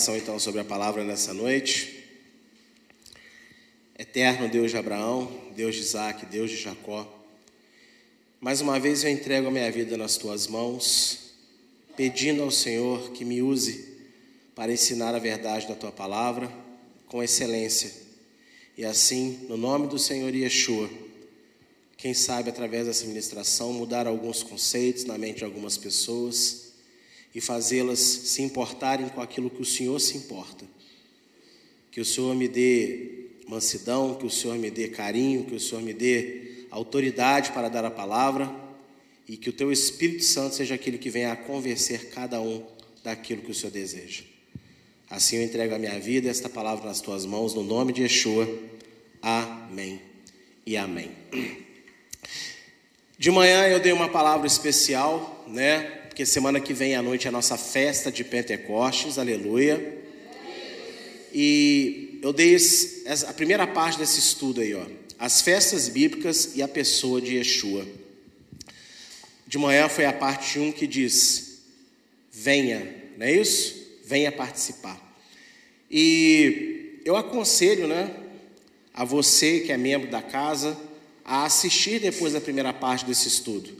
oração então sobre a palavra nessa noite. Eterno Deus de Abraão, Deus de Isaac, Deus de Jacó. Mais uma vez eu entrego a minha vida nas tuas mãos, pedindo ao Senhor que me use para ensinar a verdade da tua palavra com excelência. E assim, no nome do Senhor Yeshua, quem sabe através dessa ministração mudar alguns conceitos na mente de algumas pessoas e fazê-las se importarem com aquilo que o Senhor se importa. Que o Senhor me dê mansidão, que o Senhor me dê carinho, que o Senhor me dê autoridade para dar a palavra e que o teu Espírito Santo seja aquele que venha a convencer cada um daquilo que o Senhor deseja. Assim eu entrego a minha vida e esta palavra nas tuas mãos, no nome de Yeshua. Amém e amém. De manhã eu dei uma palavra especial, né? Porque semana que vem à noite é a nossa festa de Pentecostes, aleluia. E eu dei esse, a primeira parte desse estudo aí, ó. As festas bíblicas e a pessoa de Yeshua. De manhã foi a parte 1 que diz: venha, não é isso? Venha participar. E eu aconselho, né, a você que é membro da casa, a assistir depois da primeira parte desse estudo.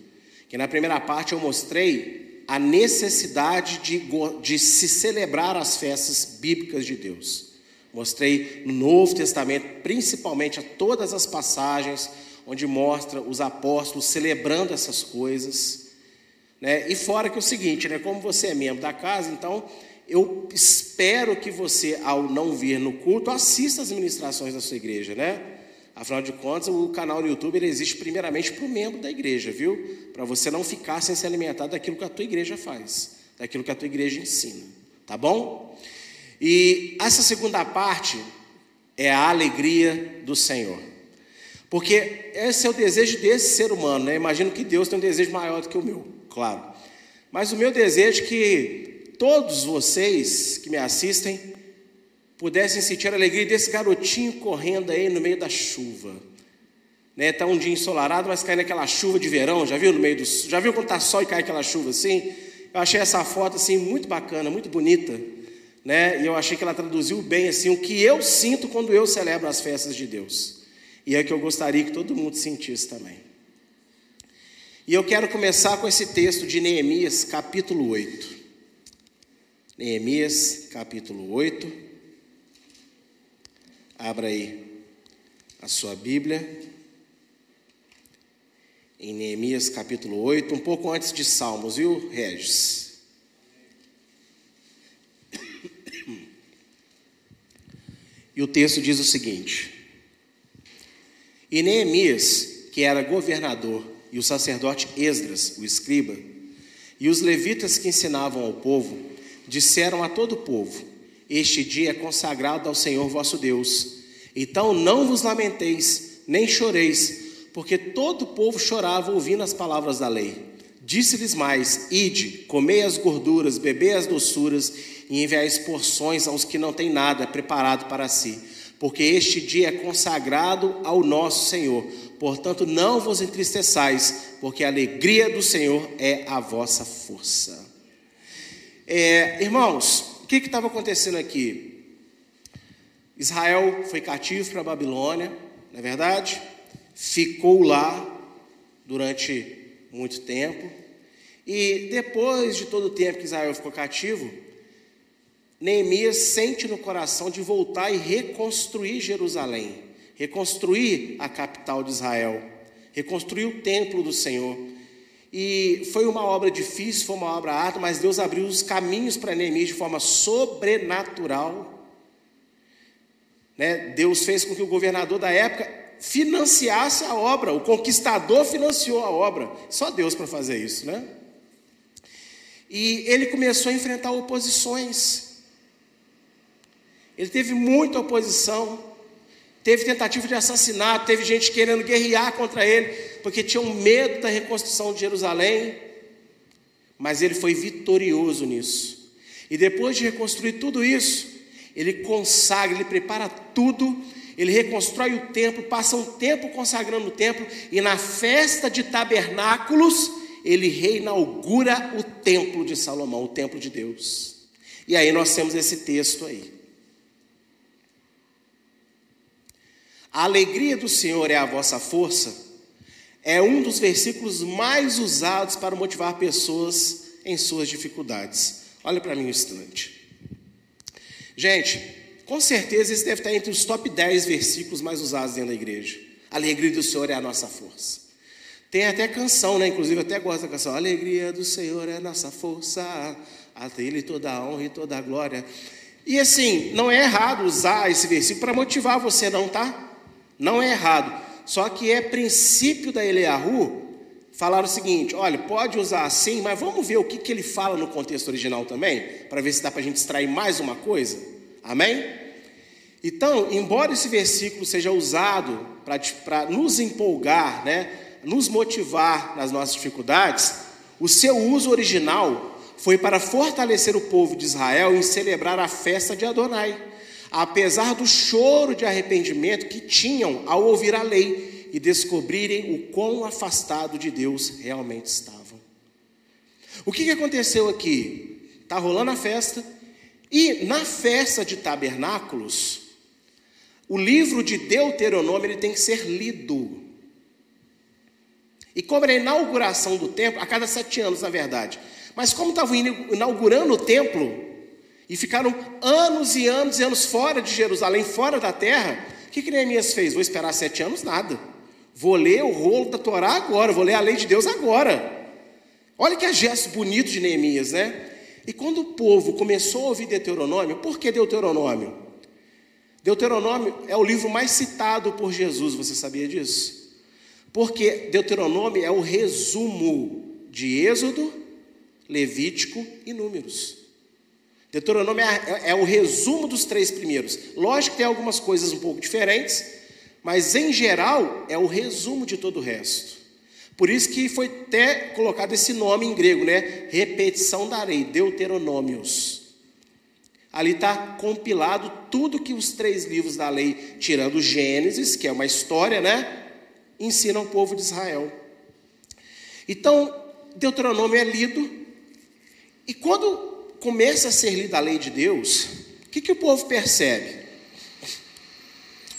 Que na primeira parte eu mostrei a necessidade de, de se celebrar as festas bíblicas de Deus. Mostrei no Novo Testamento, principalmente a todas as passagens onde mostra os apóstolos celebrando essas coisas. Né? E fora que é o seguinte, né? como você é membro da casa, então eu espero que você, ao não vir no culto, assista as ministrações da sua igreja, né? Afinal de contas, o canal no YouTube ele existe primeiramente para o membro da igreja, viu? Para você não ficar sem se alimentar daquilo que a tua igreja faz, daquilo que a tua igreja ensina, tá bom? E essa segunda parte é a alegria do Senhor. Porque esse é o desejo desse ser humano, né? Imagino que Deus tem um desejo maior do que o meu, claro. Mas o meu desejo é que todos vocês que me assistem pudessem sentir a alegria desse garotinho correndo aí no meio da chuva. Né, tá um dia ensolarado, mas cai naquela chuva de verão, já viu no meio do, já viu quando tá sol e cai aquela chuva assim? Eu achei essa foto assim muito bacana, muito bonita, né? E eu achei que ela traduziu bem assim o que eu sinto quando eu celebro as festas de Deus. E é que eu gostaria que todo mundo sentisse também. E eu quero começar com esse texto de Neemias, capítulo 8. Neemias, capítulo 8. Abra aí a sua Bíblia. Em Neemias capítulo 8, um pouco antes de Salmos, viu, Regis? E o texto diz o seguinte: E Neemias, que era governador, e o sacerdote Esdras, o escriba, e os levitas que ensinavam ao povo, disseram a todo o povo: este dia é consagrado ao Senhor vosso Deus. Então não vos lamenteis, nem choreis, porque todo o povo chorava ouvindo as palavras da lei. Disse-lhes mais: Ide, comei as gorduras, bebei as doçuras, e enviais porções aos que não têm nada preparado para si, porque este dia é consagrado ao nosso Senhor. Portanto, não vos entristeçais, porque a alegria do Senhor é a vossa força. É, irmãos, que estava acontecendo aqui? Israel foi cativo para a Babilônia, não é verdade? Ficou lá durante muito tempo. E depois de todo o tempo que Israel ficou cativo, Neemias sente no coração de voltar e reconstruir Jerusalém, reconstruir a capital de Israel, reconstruir o templo do Senhor. E foi uma obra difícil, foi uma obra árdua, mas Deus abriu os caminhos para Neemias de forma sobrenatural. Né? Deus fez com que o governador da época financiasse a obra, o conquistador financiou a obra. Só Deus para fazer isso, né? E ele começou a enfrentar oposições. Ele teve muita oposição, teve tentativa de assassinato, teve gente querendo guerrear contra ele porque tinham medo da reconstrução de Jerusalém, mas ele foi vitorioso nisso. E depois de reconstruir tudo isso, ele consagra, ele prepara tudo, ele reconstrói o templo, passa um tempo consagrando o templo, e na festa de tabernáculos, ele reinaugura o templo de Salomão, o templo de Deus. E aí nós temos esse texto aí. A alegria do Senhor é a vossa força, é um dos versículos mais usados para motivar pessoas em suas dificuldades. Olha para mim um instante. Gente, com certeza esse deve estar entre os top 10 versículos mais usados dentro da igreja. A alegria do Senhor é a nossa força. Tem até canção, né? Inclusive, até gosto da canção. A alegria do Senhor é a nossa força, a Ele toda a honra e toda a glória. E assim, não é errado usar esse versículo para motivar você, não, tá? Não é errado. Só que é princípio da Eliahu falar o seguinte: olha, pode usar assim, mas vamos ver o que, que ele fala no contexto original também, para ver se dá para a gente extrair mais uma coisa. Amém? Então, embora esse versículo seja usado para nos empolgar, né, nos motivar nas nossas dificuldades, o seu uso original foi para fortalecer o povo de Israel em celebrar a festa de Adonai apesar do choro de arrependimento que tinham ao ouvir a lei e descobrirem o quão afastado de Deus realmente estavam. O que, aconteceu aqui? Está rolando a festa, e na festa de tabernáculos, o livro de Deuteronômio ele tem que ser lido. E como era a inauguração do templo, a cada sete anos, na verdade. Mas como estavam inaugurando o templo, e ficaram anos e anos e anos fora de Jerusalém, fora da terra. O que, que Neemias fez? Vou esperar sete anos? Nada. Vou ler o rolo da Torá agora, vou ler a lei de Deus agora. Olha que gesto bonito de Neemias, né? E quando o povo começou a ouvir Deuteronômio, por que Deuteronômio? Deuteronômio é o livro mais citado por Jesus, você sabia disso? Porque Deuteronômio é o resumo de Êxodo, Levítico e Números. Deuteronômio é, é, é, o resumo dos três primeiros. Lógico que tem algumas coisas um pouco diferentes, mas em geral é o resumo de todo o resto. Por isso que foi até colocado esse nome em grego, né? Repetição da lei, Deuteronômios. Ali está compilado tudo que os três livros da lei, tirando Gênesis, que é uma história, né? Ensinam o povo de Israel. Então, Deuteronômio é lido, e quando começa a ser lida a lei de Deus, o que, que o povo percebe?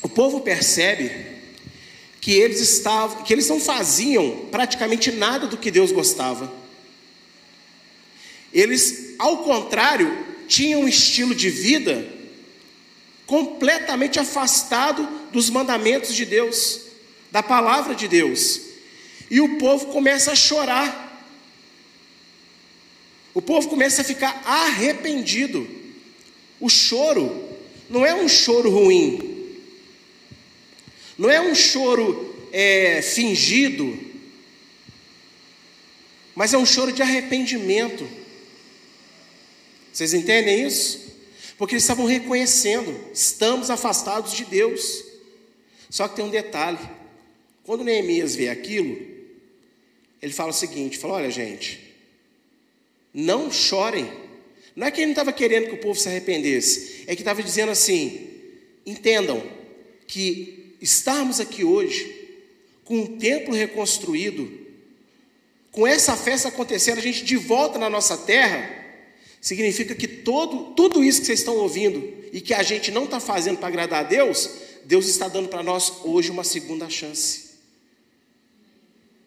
O povo percebe que eles estavam, que eles não faziam praticamente nada do que Deus gostava. Eles, ao contrário, tinham um estilo de vida completamente afastado dos mandamentos de Deus, da palavra de Deus. E o povo começa a chorar o povo começa a ficar arrependido. O choro não é um choro ruim, não é um choro é, fingido, mas é um choro de arrependimento. Vocês entendem isso? Porque eles estavam reconhecendo, estamos afastados de Deus. Só que tem um detalhe: quando Neemias vê aquilo, ele fala o seguinte: fala, olha, gente, não chorem. Não é que ele não estava querendo que o povo se arrependesse, é que estava dizendo assim: entendam que estarmos aqui hoje, com um templo reconstruído, com essa festa acontecendo, a gente de volta na nossa terra, significa que todo, tudo isso que vocês estão ouvindo e que a gente não está fazendo para agradar a Deus, Deus está dando para nós hoje uma segunda chance,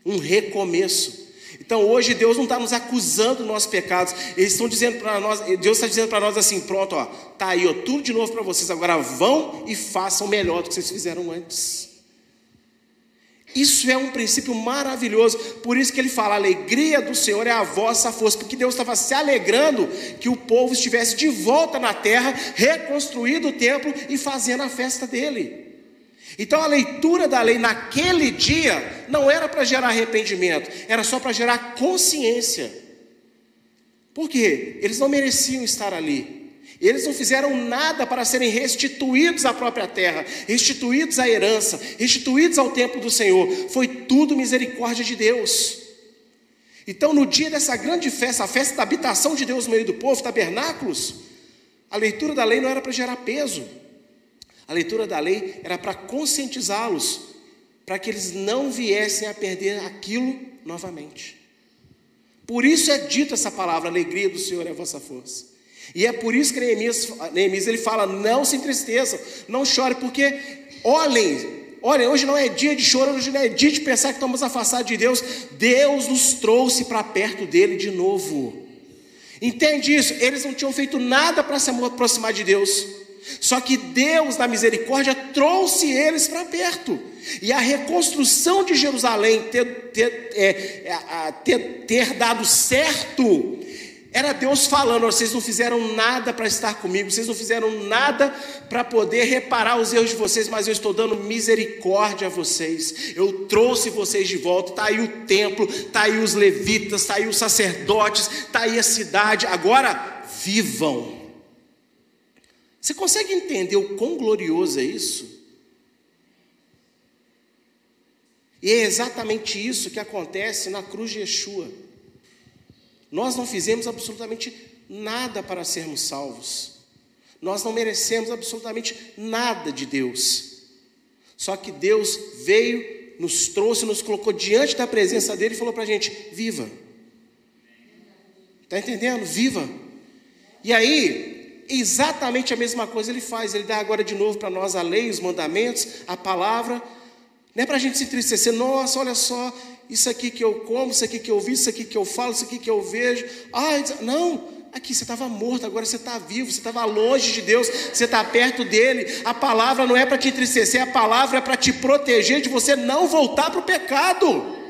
um recomeço. Então hoje Deus não está nos acusando dos nossos pecados. Eles estão dizendo para nós, Deus está dizendo para nós assim, pronto, ó, tá aí, ó, tudo de novo para vocês. Agora vão e façam melhor do que vocês fizeram antes. Isso é um princípio maravilhoso. Por isso que ele fala: a alegria do Senhor é a vossa força, porque Deus estava se alegrando que o povo estivesse de volta na terra, reconstruindo o templo e fazendo a festa dele. Então a leitura da lei naquele dia não era para gerar arrependimento, era só para gerar consciência. Por quê? Eles não mereciam estar ali. Eles não fizeram nada para serem restituídos à própria terra, restituídos à herança, restituídos ao templo do Senhor. Foi tudo misericórdia de Deus. Então, no dia dessa grande festa, a festa da habitação de Deus no meio do povo, tabernáculos, a leitura da lei não era para gerar peso, a leitura da lei era para conscientizá-los, para que eles não viessem a perder aquilo novamente. Por isso é dita essa palavra: alegria do Senhor é a vossa força. E é por isso que Neemias, Neemias ele fala: não se entristeçam, não chore, porque olhem, olhem, hoje não é dia de choro, hoje não é dia de pensar que estamos afastados de Deus. Deus nos trouxe para perto dele de novo. Entende isso? Eles não tinham feito nada para se aproximar de Deus. Só que Deus, na misericórdia, trouxe eles para perto. E a reconstrução de Jerusalém ter, ter, é, ter, ter dado certo, era Deus falando: vocês não fizeram nada para estar comigo, vocês não fizeram nada para poder reparar os erros de vocês, mas eu estou dando misericórdia a vocês. Eu trouxe vocês de volta. Está aí o templo, está aí os levitas, está aí os sacerdotes, está aí a cidade. Agora, vivam. Você consegue entender o quão glorioso é isso? E é exatamente isso que acontece na cruz de Yeshua. Nós não fizemos absolutamente nada para sermos salvos. Nós não merecemos absolutamente nada de Deus. Só que Deus veio, nos trouxe, nos colocou diante da presença dele e falou para a gente: viva. Está entendendo? Viva. E aí, exatamente a mesma coisa ele faz. Ele dá agora de novo para nós a lei, os mandamentos, a palavra. Não é para a gente se entristecer, nossa, olha só, isso aqui que eu como, isso aqui que eu vi, isso aqui que eu falo, isso aqui que eu vejo. Ai, não, aqui você estava morto, agora você está vivo, você estava longe de Deus, você está perto dele. A palavra não é para te entristecer, a palavra é para te proteger de você não voltar para o pecado.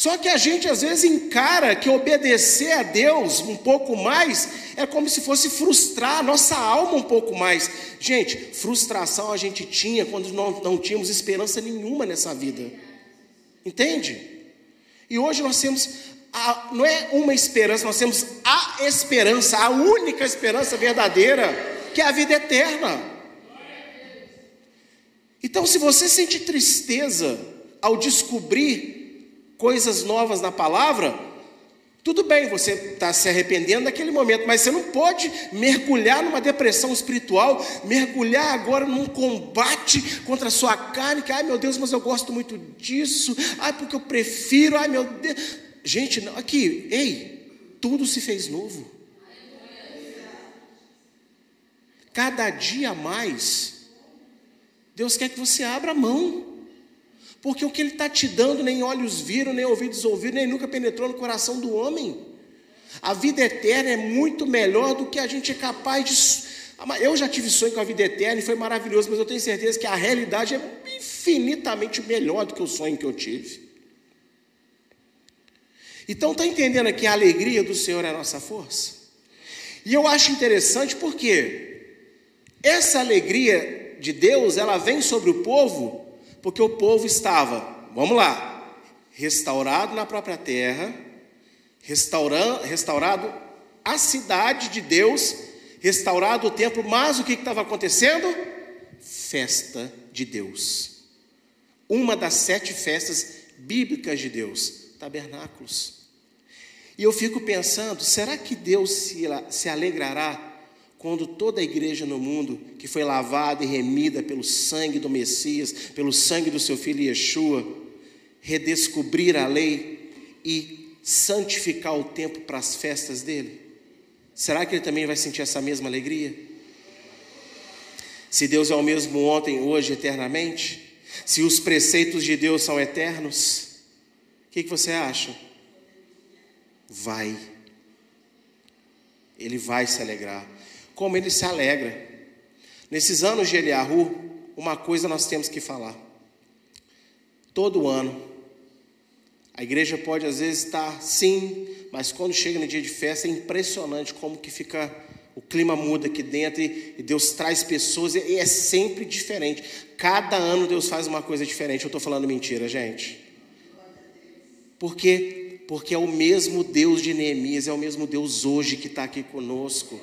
Só que a gente às vezes encara que obedecer a Deus um pouco mais é como se fosse frustrar a nossa alma um pouco mais. Gente, frustração a gente tinha quando não, não tínhamos esperança nenhuma nessa vida. Entende? E hoje nós temos, a, não é uma esperança, nós temos a esperança, a única esperança verdadeira, que é a vida eterna. Então, se você sente tristeza ao descobrir coisas novas na palavra, tudo bem, você está se arrependendo naquele momento, mas você não pode mergulhar numa depressão espiritual, mergulhar agora num combate contra a sua carne, que, ai meu Deus, mas eu gosto muito disso, ai porque eu prefiro, ai meu Deus. Gente, aqui, ei, tudo se fez novo. Cada dia mais, Deus quer que você abra a mão. Porque o que Ele está te dando, nem olhos viram, nem ouvidos ouviram, nem nunca penetrou no coração do homem. A vida eterna é muito melhor do que a gente é capaz de. Eu já tive sonho com a vida eterna e foi maravilhoso, mas eu tenho certeza que a realidade é infinitamente melhor do que o sonho que eu tive. Então, está entendendo aqui a alegria do Senhor é a nossa força? E eu acho interessante porque essa alegria de Deus, ela vem sobre o povo porque o povo estava, vamos lá, restaurado na própria terra, restaurando, restaurado a cidade de Deus, restaurado o templo, mas o que estava acontecendo? Festa de Deus. Uma das sete festas bíblicas de Deus, tabernáculos. E eu fico pensando, será que Deus se, se alegrará quando toda a igreja no mundo, que foi lavada e remida pelo sangue do Messias, pelo sangue do seu filho Yeshua, redescobrir a lei e santificar o tempo para as festas dele? Será que ele também vai sentir essa mesma alegria? Se Deus é o mesmo ontem, hoje, eternamente, se os preceitos de Deus são eternos, o que, que você acha? Vai. Ele vai se alegrar como ele se alegra. Nesses anos de Eliahu, uma coisa nós temos que falar. Todo ano, a igreja pode às vezes estar sim, mas quando chega no dia de festa é impressionante como que fica o clima muda aqui dentro e, Deus traz pessoas e é sempre diferente. Cada ano Deus faz uma coisa diferente. Eu estou falando mentira, gente. Por quê? Porque é o mesmo Deus de Neemias, é o mesmo Deus hoje que está aqui conosco.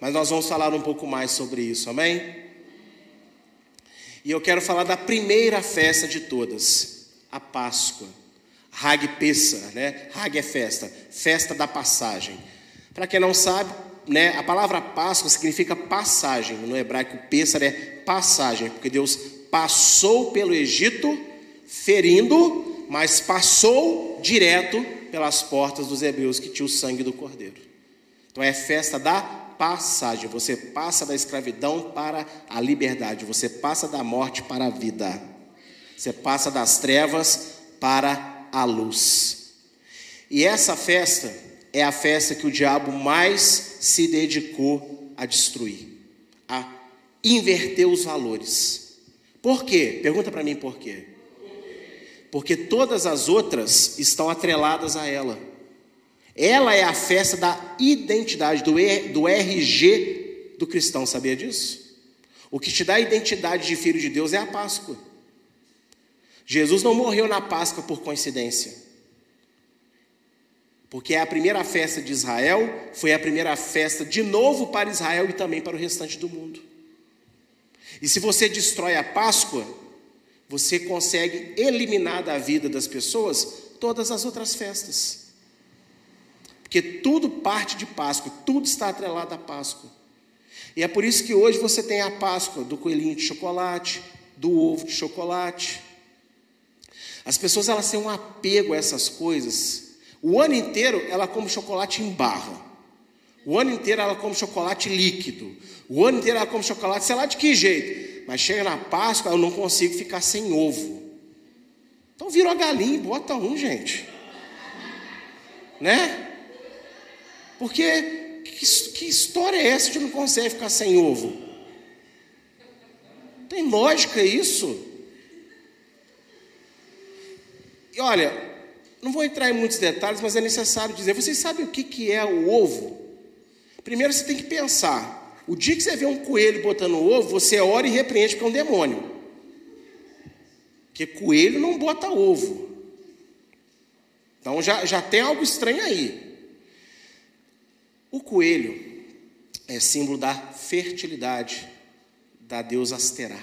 Mas nós vamos falar um pouco mais sobre isso, amém? E eu quero falar da primeira festa de todas, a Páscoa. Hag Pessa, né? Hag é festa, festa da passagem. Para quem não sabe, né, a palavra Páscoa significa passagem. No hebraico, Pessar é passagem, porque Deus passou pelo Egito ferindo, mas passou direto pelas portas dos hebreus que tinha o sangue do cordeiro. Então é festa da passagem. Você passa da escravidão para a liberdade. Você passa da morte para a vida. Você passa das trevas para a luz. E essa festa é a festa que o diabo mais se dedicou a destruir, a inverter os valores. Por quê? Pergunta para mim por quê. Porque todas as outras estão atreladas a ela. Ela é a festa da identidade, do, do RG do cristão, sabia disso? O que te dá a identidade de filho de Deus é a Páscoa. Jesus não morreu na Páscoa por coincidência. Porque é a primeira festa de Israel, foi a primeira festa de novo para Israel e também para o restante do mundo. E se você destrói a Páscoa, você consegue eliminar da vida das pessoas todas as outras festas. Porque tudo parte de Páscoa, tudo está atrelado à Páscoa. E é por isso que hoje você tem a Páscoa do coelhinho de chocolate, do ovo de chocolate. As pessoas elas têm um apego a essas coisas. O ano inteiro ela come chocolate em barra. O ano inteiro ela come chocolate líquido. O ano inteiro ela come chocolate, sei lá de que jeito. Mas chega na Páscoa, eu não consigo ficar sem ovo. Então vira a galinha e bota um, gente. Né? Porque que, que história é essa de não consegue ficar sem ovo? Tem lógica isso? E olha, não vou entrar em muitos detalhes, mas é necessário dizer: vocês sabem o que, que é o ovo? Primeiro você tem que pensar: o dia que você vê um coelho botando ovo, você ora e repreende porque é um demônio. Porque coelho não bota ovo. Então já, já tem algo estranho aí. O coelho é símbolo da fertilidade da deusa Asterá,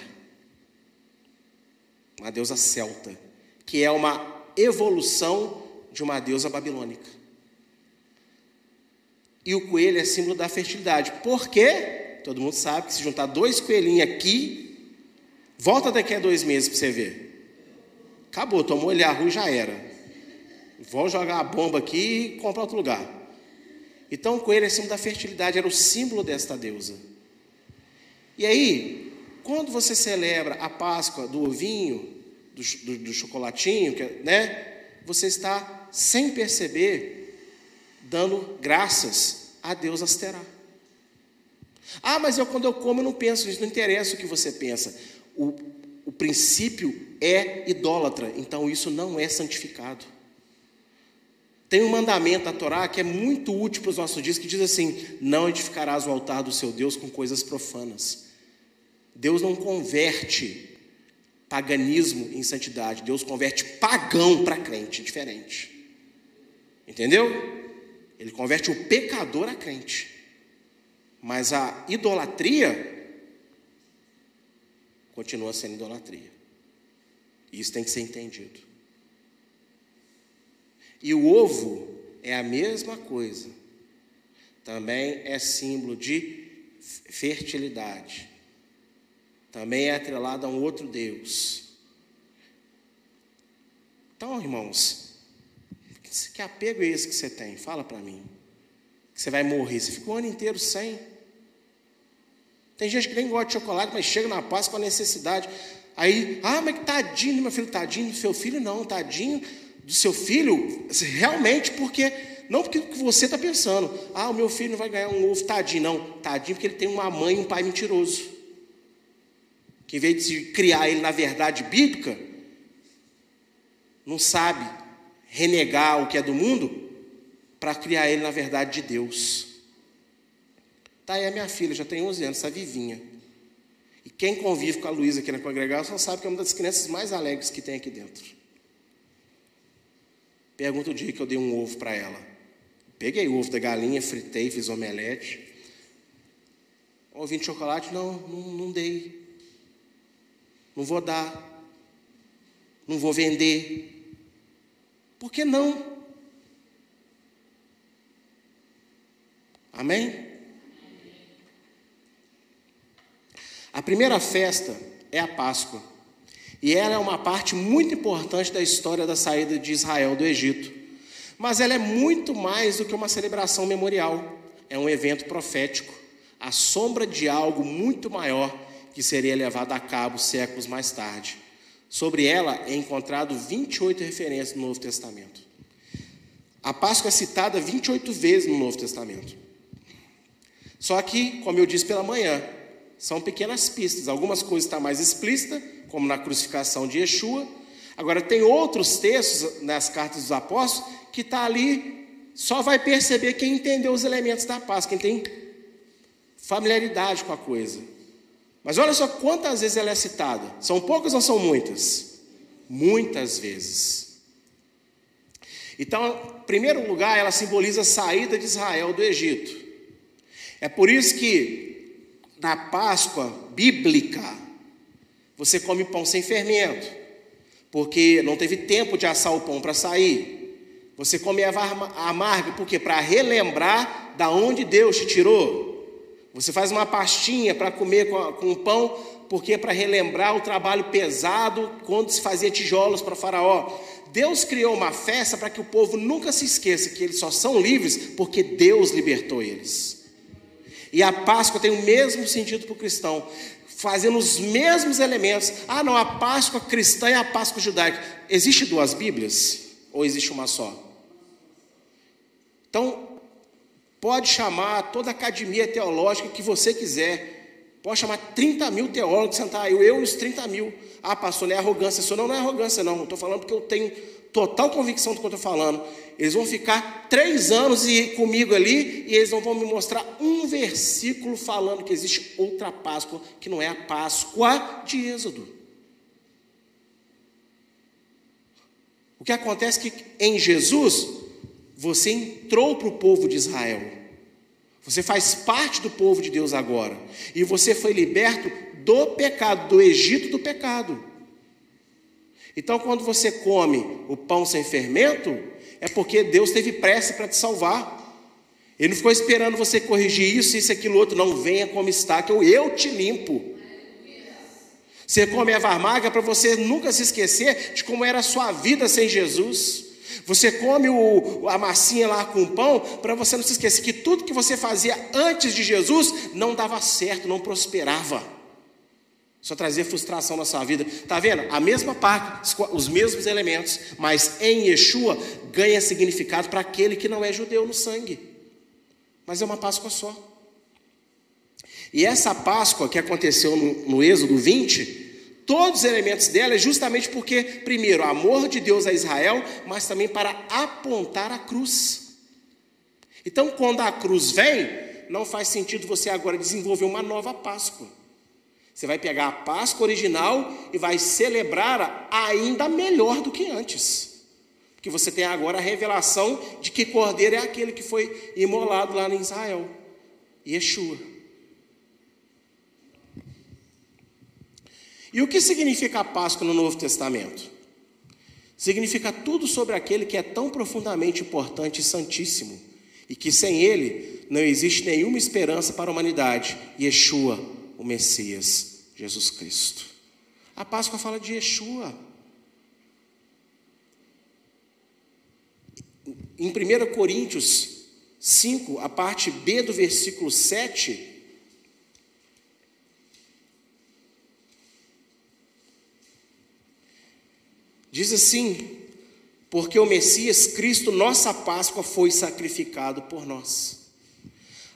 uma deusa celta, que é uma evolução de uma deusa babilônica. E o coelho é símbolo da fertilidade. Por quê? Todo mundo sabe que se juntar dois coelhinhos aqui, volta daqui a dois meses para você ver. Acabou, tomou ele a rua e já era. Vão jogar a bomba aqui e comprar outro lugar. Então o coelho é símbolo da fertilidade, era o símbolo desta deusa. E aí, quando você celebra a Páscoa do ovinho, do, do, do chocolatinho, né? Você está, sem perceber, dando graças a Deus Asterá. Ah, mas eu quando eu como eu não penso isso, não interessa o que você pensa. O, o princípio é idólatra, então isso não é santificado. Tem um mandamento da Torá que é muito útil para os nossos dias, que diz assim: não edificarás o altar do seu Deus com coisas profanas. Deus não converte paganismo em santidade. Deus converte pagão para crente, diferente. Entendeu? Ele converte o pecador a crente. Mas a idolatria continua sendo idolatria. Isso tem que ser entendido. E o ovo é a mesma coisa. Também é símbolo de fertilidade também é atrelado a um outro Deus. Então, irmãos, que apego é esse que você tem? Fala para mim. Que você vai morrer. Você ficou o ano inteiro sem. Tem gente que nem gosta de chocolate, mas chega na paz com a necessidade. Aí, ah, mas que tadinho meu filho, tadinho seu filho, não, tadinho do seu filho, realmente, porque, não porque você está pensando, ah, o meu filho não vai ganhar um ovo, tadinho, não, tadinho porque ele tem uma mãe e um pai mentiroso que em vez de criar ele na verdade bíblica, não sabe renegar o que é do mundo para criar ele na verdade de Deus. Tá aí a minha filha, já tem 11 anos, essa vivinha. E quem convive com a Luísa aqui na congregação sabe que é uma das crianças mais alegres que tem aqui dentro. Pergunta o dia que eu dei um ovo para ela. Peguei o ovo da galinha, fritei, fiz omelete. Ovinho de chocolate? Não, não, não dei não vou dar, não vou vender. Por que não? Amém? A primeira festa é a Páscoa. E ela é uma parte muito importante da história da saída de Israel do Egito. Mas ela é muito mais do que uma celebração memorial. É um evento profético, a sombra de algo muito maior que seria levado a cabo séculos mais tarde. Sobre ela é encontrado 28 referências no Novo Testamento. A Páscoa é citada 28 vezes no Novo Testamento. Só que, como eu disse pela manhã, são pequenas pistas. Algumas coisas estão mais explícitas, como na crucificação de Yeshua. Agora, tem outros textos nas cartas dos apóstolos que está ali, só vai perceber quem entendeu os elementos da Páscoa, quem tem familiaridade com a coisa. Mas olha só quantas vezes ela é citada. São poucas ou são muitas? Muitas vezes. Então, em primeiro lugar, ela simboliza a saída de Israel do Egito. É por isso que na Páscoa bíblica você come pão sem fermento, porque não teve tempo de assar o pão para sair. Você come a amarga, porque para relembrar da onde Deus te tirou. Você faz uma pastinha para comer com, com pão, porque para relembrar o trabalho pesado quando se fazia tijolos para Faraó. Deus criou uma festa para que o povo nunca se esqueça que eles só são livres porque Deus libertou eles. E a Páscoa tem o mesmo sentido para o cristão, fazendo os mesmos elementos. Ah, não, a Páscoa cristã e a Páscoa judaica. Existe duas Bíblias? Ou existe uma só? Então, pode chamar toda a academia teológica que você quiser. Pode chamar 30 mil teólogos, sentar aí, eu e os 30 mil. Ah, pastor, não é arrogância. Isso não, não é arrogância, não. Estou falando porque eu tenho total convicção do que eu estou falando. Eles vão ficar três anos e, comigo ali e eles não vão me mostrar um versículo falando que existe outra Páscoa que não é a Páscoa de Êxodo. O que acontece é que em Jesus você entrou para o povo de Israel. Você faz parte do povo de Deus agora. E você foi liberto do pecado, do Egito do pecado. Então, quando você come o pão sem fermento, é porque Deus teve pressa para te salvar. Ele não ficou esperando você corrigir isso, isso, aquilo, outro. Não venha como está, que eu, eu te limpo. Você come a varmaga para você nunca se esquecer de como era a sua vida sem Jesus. Você come o, a massinha lá com o pão para você não se esquecer que tudo que você fazia antes de Jesus não dava certo, não prosperava. Só trazia frustração na sua vida. Está vendo? A mesma parte, os mesmos elementos, mas em Yeshua ganha significado para aquele que não é judeu no sangue. Mas é uma Páscoa só. E essa Páscoa que aconteceu no, no Êxodo 20, todos os elementos dela é justamente porque, primeiro, amor de Deus a Israel, mas também para apontar a cruz. Então, quando a cruz vem, não faz sentido você agora desenvolver uma nova Páscoa. Você vai pegar a Páscoa original e vai celebrar ainda melhor do que antes. Porque você tem agora a revelação de que Cordeiro é aquele que foi imolado lá em Israel. Yeshua. E o que significa a Páscoa no Novo Testamento? Significa tudo sobre aquele que é tão profundamente importante e santíssimo, e que sem ele não existe nenhuma esperança para a humanidade. Yeshua, o Messias, Jesus Cristo. A Páscoa fala de Yeshua. Em 1 Coríntios 5, a parte B do versículo 7, diz assim: Porque o Messias Cristo, nossa Páscoa, foi sacrificado por nós.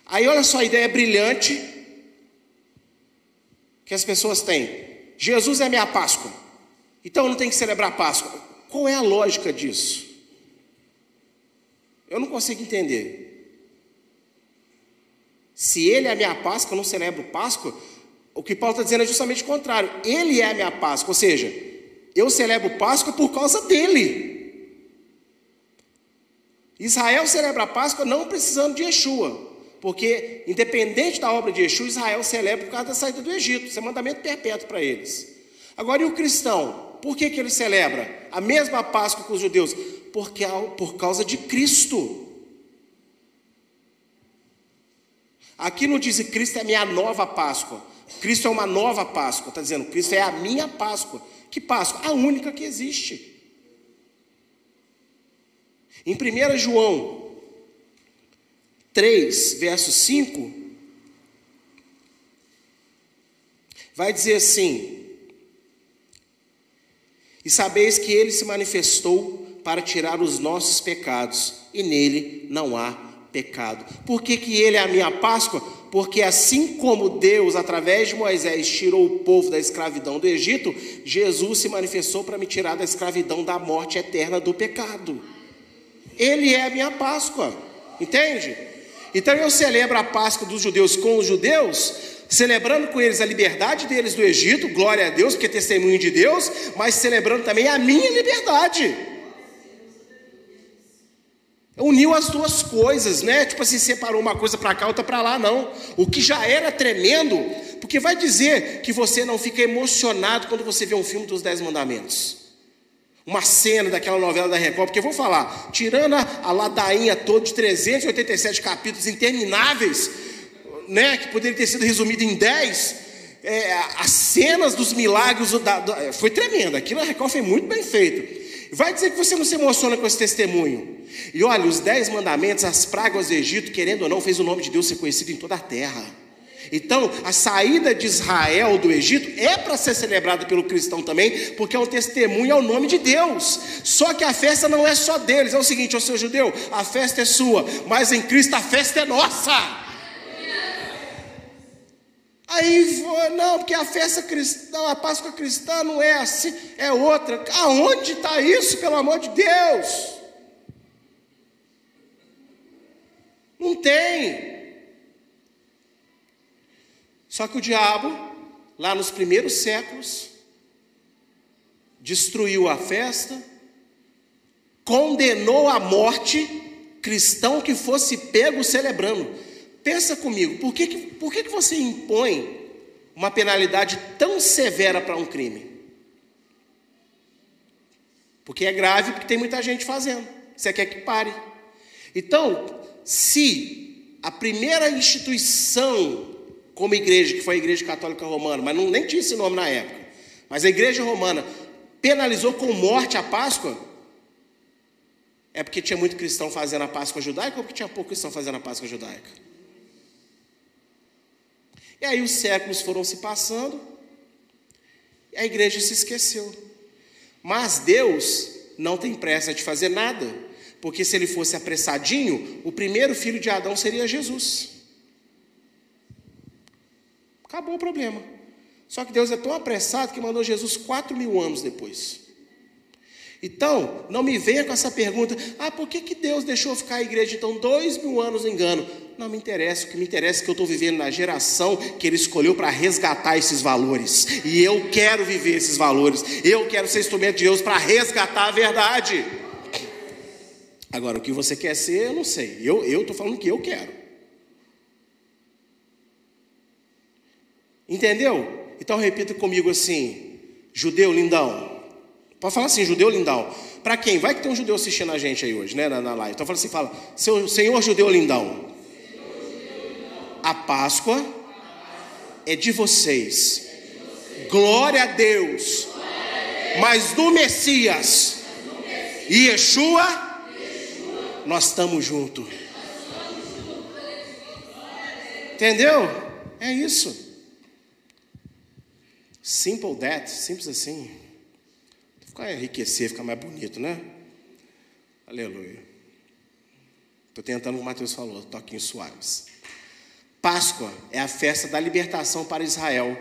Aí olha só a ideia brilhante que as pessoas têm. Jesus é minha Páscoa, então eu não tenho que celebrar Páscoa. Qual é a lógica disso? Eu não consigo entender. Se ele é a minha Páscoa, eu não celebro Páscoa, o que Paulo está dizendo é justamente o contrário. Ele é a minha Páscoa, ou seja, eu celebro Páscoa por causa dele. Israel celebra a Páscoa não precisando de Yeshua. Porque, independente da obra de Yeshua, Israel celebra por causa da saída do Egito. Isso é mandamento perpétuo para eles. Agora, e o cristão? Por que, que ele celebra a mesma Páscoa com os judeus? Porque por causa de Cristo. Aqui não diz Cristo é a minha nova Páscoa. Cristo é uma nova Páscoa. Está dizendo, Cristo é a minha Páscoa. Que Páscoa? A única que existe. Em 1 João 3, verso 5, vai dizer assim: E sabeis que ele se manifestou para tirar os nossos pecados, e nele não há pecado. Por que, que ele é a minha Páscoa? Porque assim como Deus, através de Moisés, tirou o povo da escravidão do Egito, Jesus se manifestou para me tirar da escravidão da morte eterna do pecado. Ele é a minha Páscoa, entende? Então eu celebro a Páscoa dos judeus com os judeus, celebrando com eles a liberdade deles do Egito, glória a Deus, porque é testemunho de Deus, mas celebrando também a minha liberdade. Uniu as duas coisas, né? Tipo assim, separou uma coisa para cá, outra para lá, não. O que já era tremendo, porque vai dizer que você não fica emocionado quando você vê um filme dos Dez Mandamentos. Uma cena daquela novela da Record, porque eu vou falar, tirando a, ladainha toda de 387 capítulos intermináveis, né, que poderia ter sido resumido em 10, é, as cenas dos milagres da, da, foi tremenda. Aquilo a Record foi muito bem feito. Vai dizer que você não se emociona com esse testemunho. E olha, os dez mandamentos, as pragas do Egito, querendo ou não, fez o nome de Deus ser conhecido em toda a terra. Então, a saída de Israel do Egito é para ser celebrada pelo cristão também, porque é um testemunho ao nome de Deus. Só que a festa não é só deles, é o seguinte, ó seu judeu, a festa é sua, mas em Cristo a festa é nossa. Aí, não, porque a festa cristã, a Páscoa cristã não é assim, é outra. Aonde está isso, pelo amor de Deus? Não tem. Só que o diabo, lá nos primeiros séculos, destruiu a festa, condenou à morte cristão que fosse pego celebrando. Pensa comigo, por que, por que, que você impõe uma penalidade tão severa para um crime? Porque é grave, porque tem muita gente fazendo. Você quer que pare. Então, se a primeira instituição como igreja, que foi a Igreja Católica Romana, mas não, nem tinha esse nome na época, mas a Igreja Romana penalizou com morte a Páscoa, é porque tinha muito cristão fazendo a Páscoa judaica ou porque tinha pouco cristão fazendo a Páscoa judaica? E aí os séculos foram se passando, e a igreja se esqueceu. Mas Deus não tem pressa de fazer nada, porque se ele fosse apressadinho, o primeiro filho de Adão seria Jesus. Acabou o problema. Só que Deus é tão apressado que mandou Jesus quatro mil anos depois. Então, não me venha com essa pergunta: ah, por que, que Deus deixou ficar a igreja então dois mil anos engano? Não me interessa, o que me interessa é que eu estou vivendo na geração que Ele escolheu para resgatar esses valores, e eu quero viver esses valores, eu quero ser instrumento de Deus para resgatar a verdade. Agora, o que você quer ser, eu não sei, eu estou falando que eu quero. Entendeu? Então repita comigo assim: judeu lindão. Pode falar assim, judeu lindão. Para quem? Vai que tem um judeu assistindo a gente aí hoje, né, na, na live. Então fala assim, fala, seu, Senhor judeu lindão. A Páscoa é de vocês. Glória a Deus. Mas do Messias e Yeshua, nós estamos juntos. Entendeu? É isso. Simple that, simples assim. Ficar enriquecer, ficar mais bonito, né? Aleluia. Estou tentando, como o Mateus falou, toquinhos suaves. Páscoa é a festa da libertação para Israel.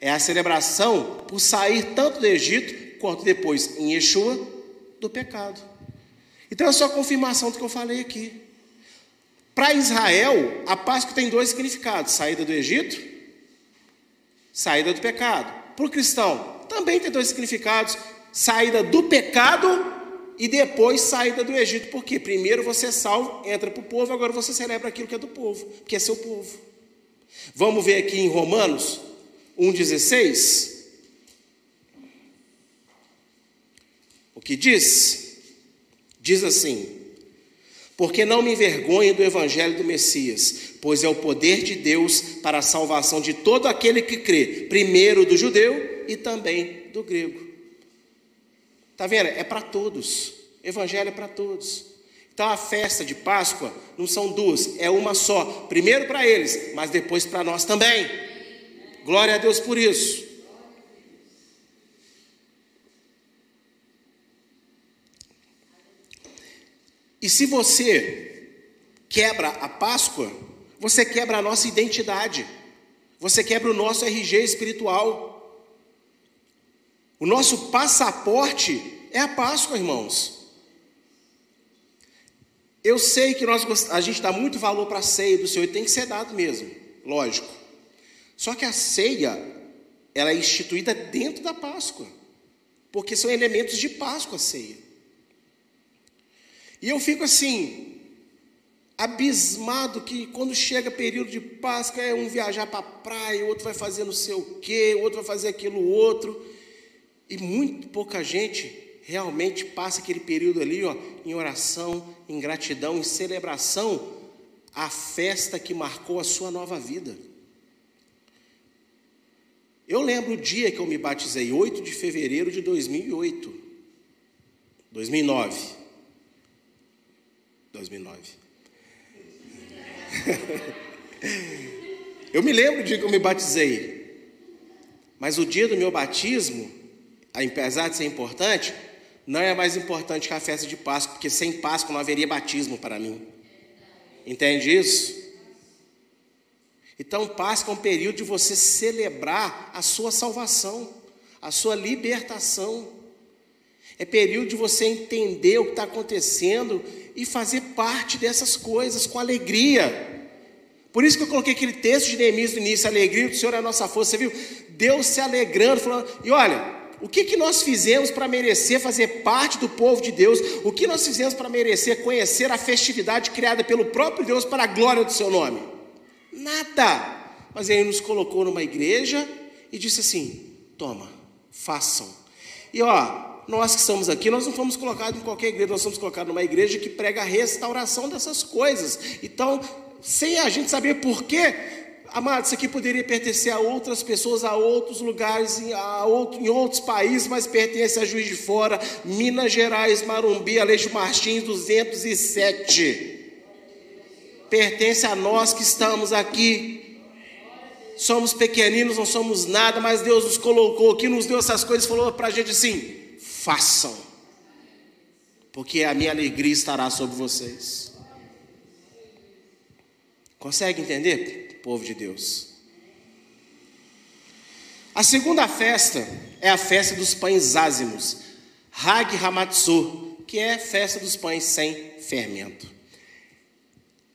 É a celebração por sair tanto do Egito quanto depois em Yeshua do pecado. Então é só a confirmação do que eu falei aqui. Para Israel, a Páscoa tem dois significados: saída do Egito, saída do pecado. Para o cristão, também tem dois significados: saída do pecado e depois saída do Egito. Porque primeiro você é salvo, entra para o povo, agora você celebra aquilo que é do povo, que é seu povo. Vamos ver aqui em Romanos 1,16. O que diz? Diz assim: Porque não me envergonho do evangelho do Messias, pois é o poder de Deus para a salvação de todo aquele que crê, primeiro do judeu e também do grego. Está vendo? É para todos. Evangelho é para todos. Então a festa de Páscoa não são duas, é uma só. Primeiro para eles, mas depois para nós também. Glória a Deus por isso. E se você quebra a Páscoa, você quebra a nossa identidade. Você quebra o nosso RG espiritual. O nosso passaporte é a Páscoa, irmãos. Eu sei que nós, a gente dá muito valor para a ceia do Senhor e tem que ser dado mesmo, lógico. Só que a ceia, ela é instituída dentro da Páscoa, porque são elementos de Páscoa a ceia. E eu fico assim, abismado que quando chega período de Páscoa, é um viajar para a praia, outro vai fazer não sei o quê, outro vai fazer aquilo outro. E muito pouca gente realmente passa aquele período ali, ó, em oração, em gratidão, em celebração à festa que marcou a sua nova vida. Eu lembro o dia que eu me batizei, 8 de fevereiro de 2008. 2009. 2009. eu me lembro do dia que eu me batizei. Mas o dia do meu batismo, apesar de ser importante, não é mais importante que a festa de Páscoa, porque sem Páscoa não haveria batismo para mim. Entende isso? Então, Páscoa é um período de você celebrar a sua salvação, a sua libertação. É período de você entender o que está acontecendo e fazer parte dessas coisas com alegria. Por isso que eu coloquei aquele texto de Neemias no início, a alegria do Senhor é a nossa força. Você viu? Deus se alegrando, falando, e olha, o que, que nós fizemos para merecer fazer parte do povo de Deus? O que nós fizemos para merecer conhecer a festividade criada pelo próprio Deus para a glória do seu nome? Nada. Mas ele nos colocou numa igreja e disse assim: toma, façam. E ó, nós que estamos aqui, nós não fomos colocados em qualquer igreja, nós somos colocados numa igreja que prega a restauração dessas coisas. Então, sem a gente saber por quê, Amado, isso aqui poderia pertencer a outras pessoas, a outros lugares, a outro, em outros países, mas pertence a Juiz de Fora, Minas Gerais, Marumbi, Aleixo Martins, 207. Pertence a nós que estamos aqui. Somos pequeninos, não somos nada, mas Deus nos colocou aqui, nos deu essas coisas, falou para a gente assim: façam, porque a minha alegria estará sobre vocês. Consegue entender? povo de Deus. A segunda festa é a festa dos pães ázimos, Hag Hamatsu, que é festa dos pães sem fermento.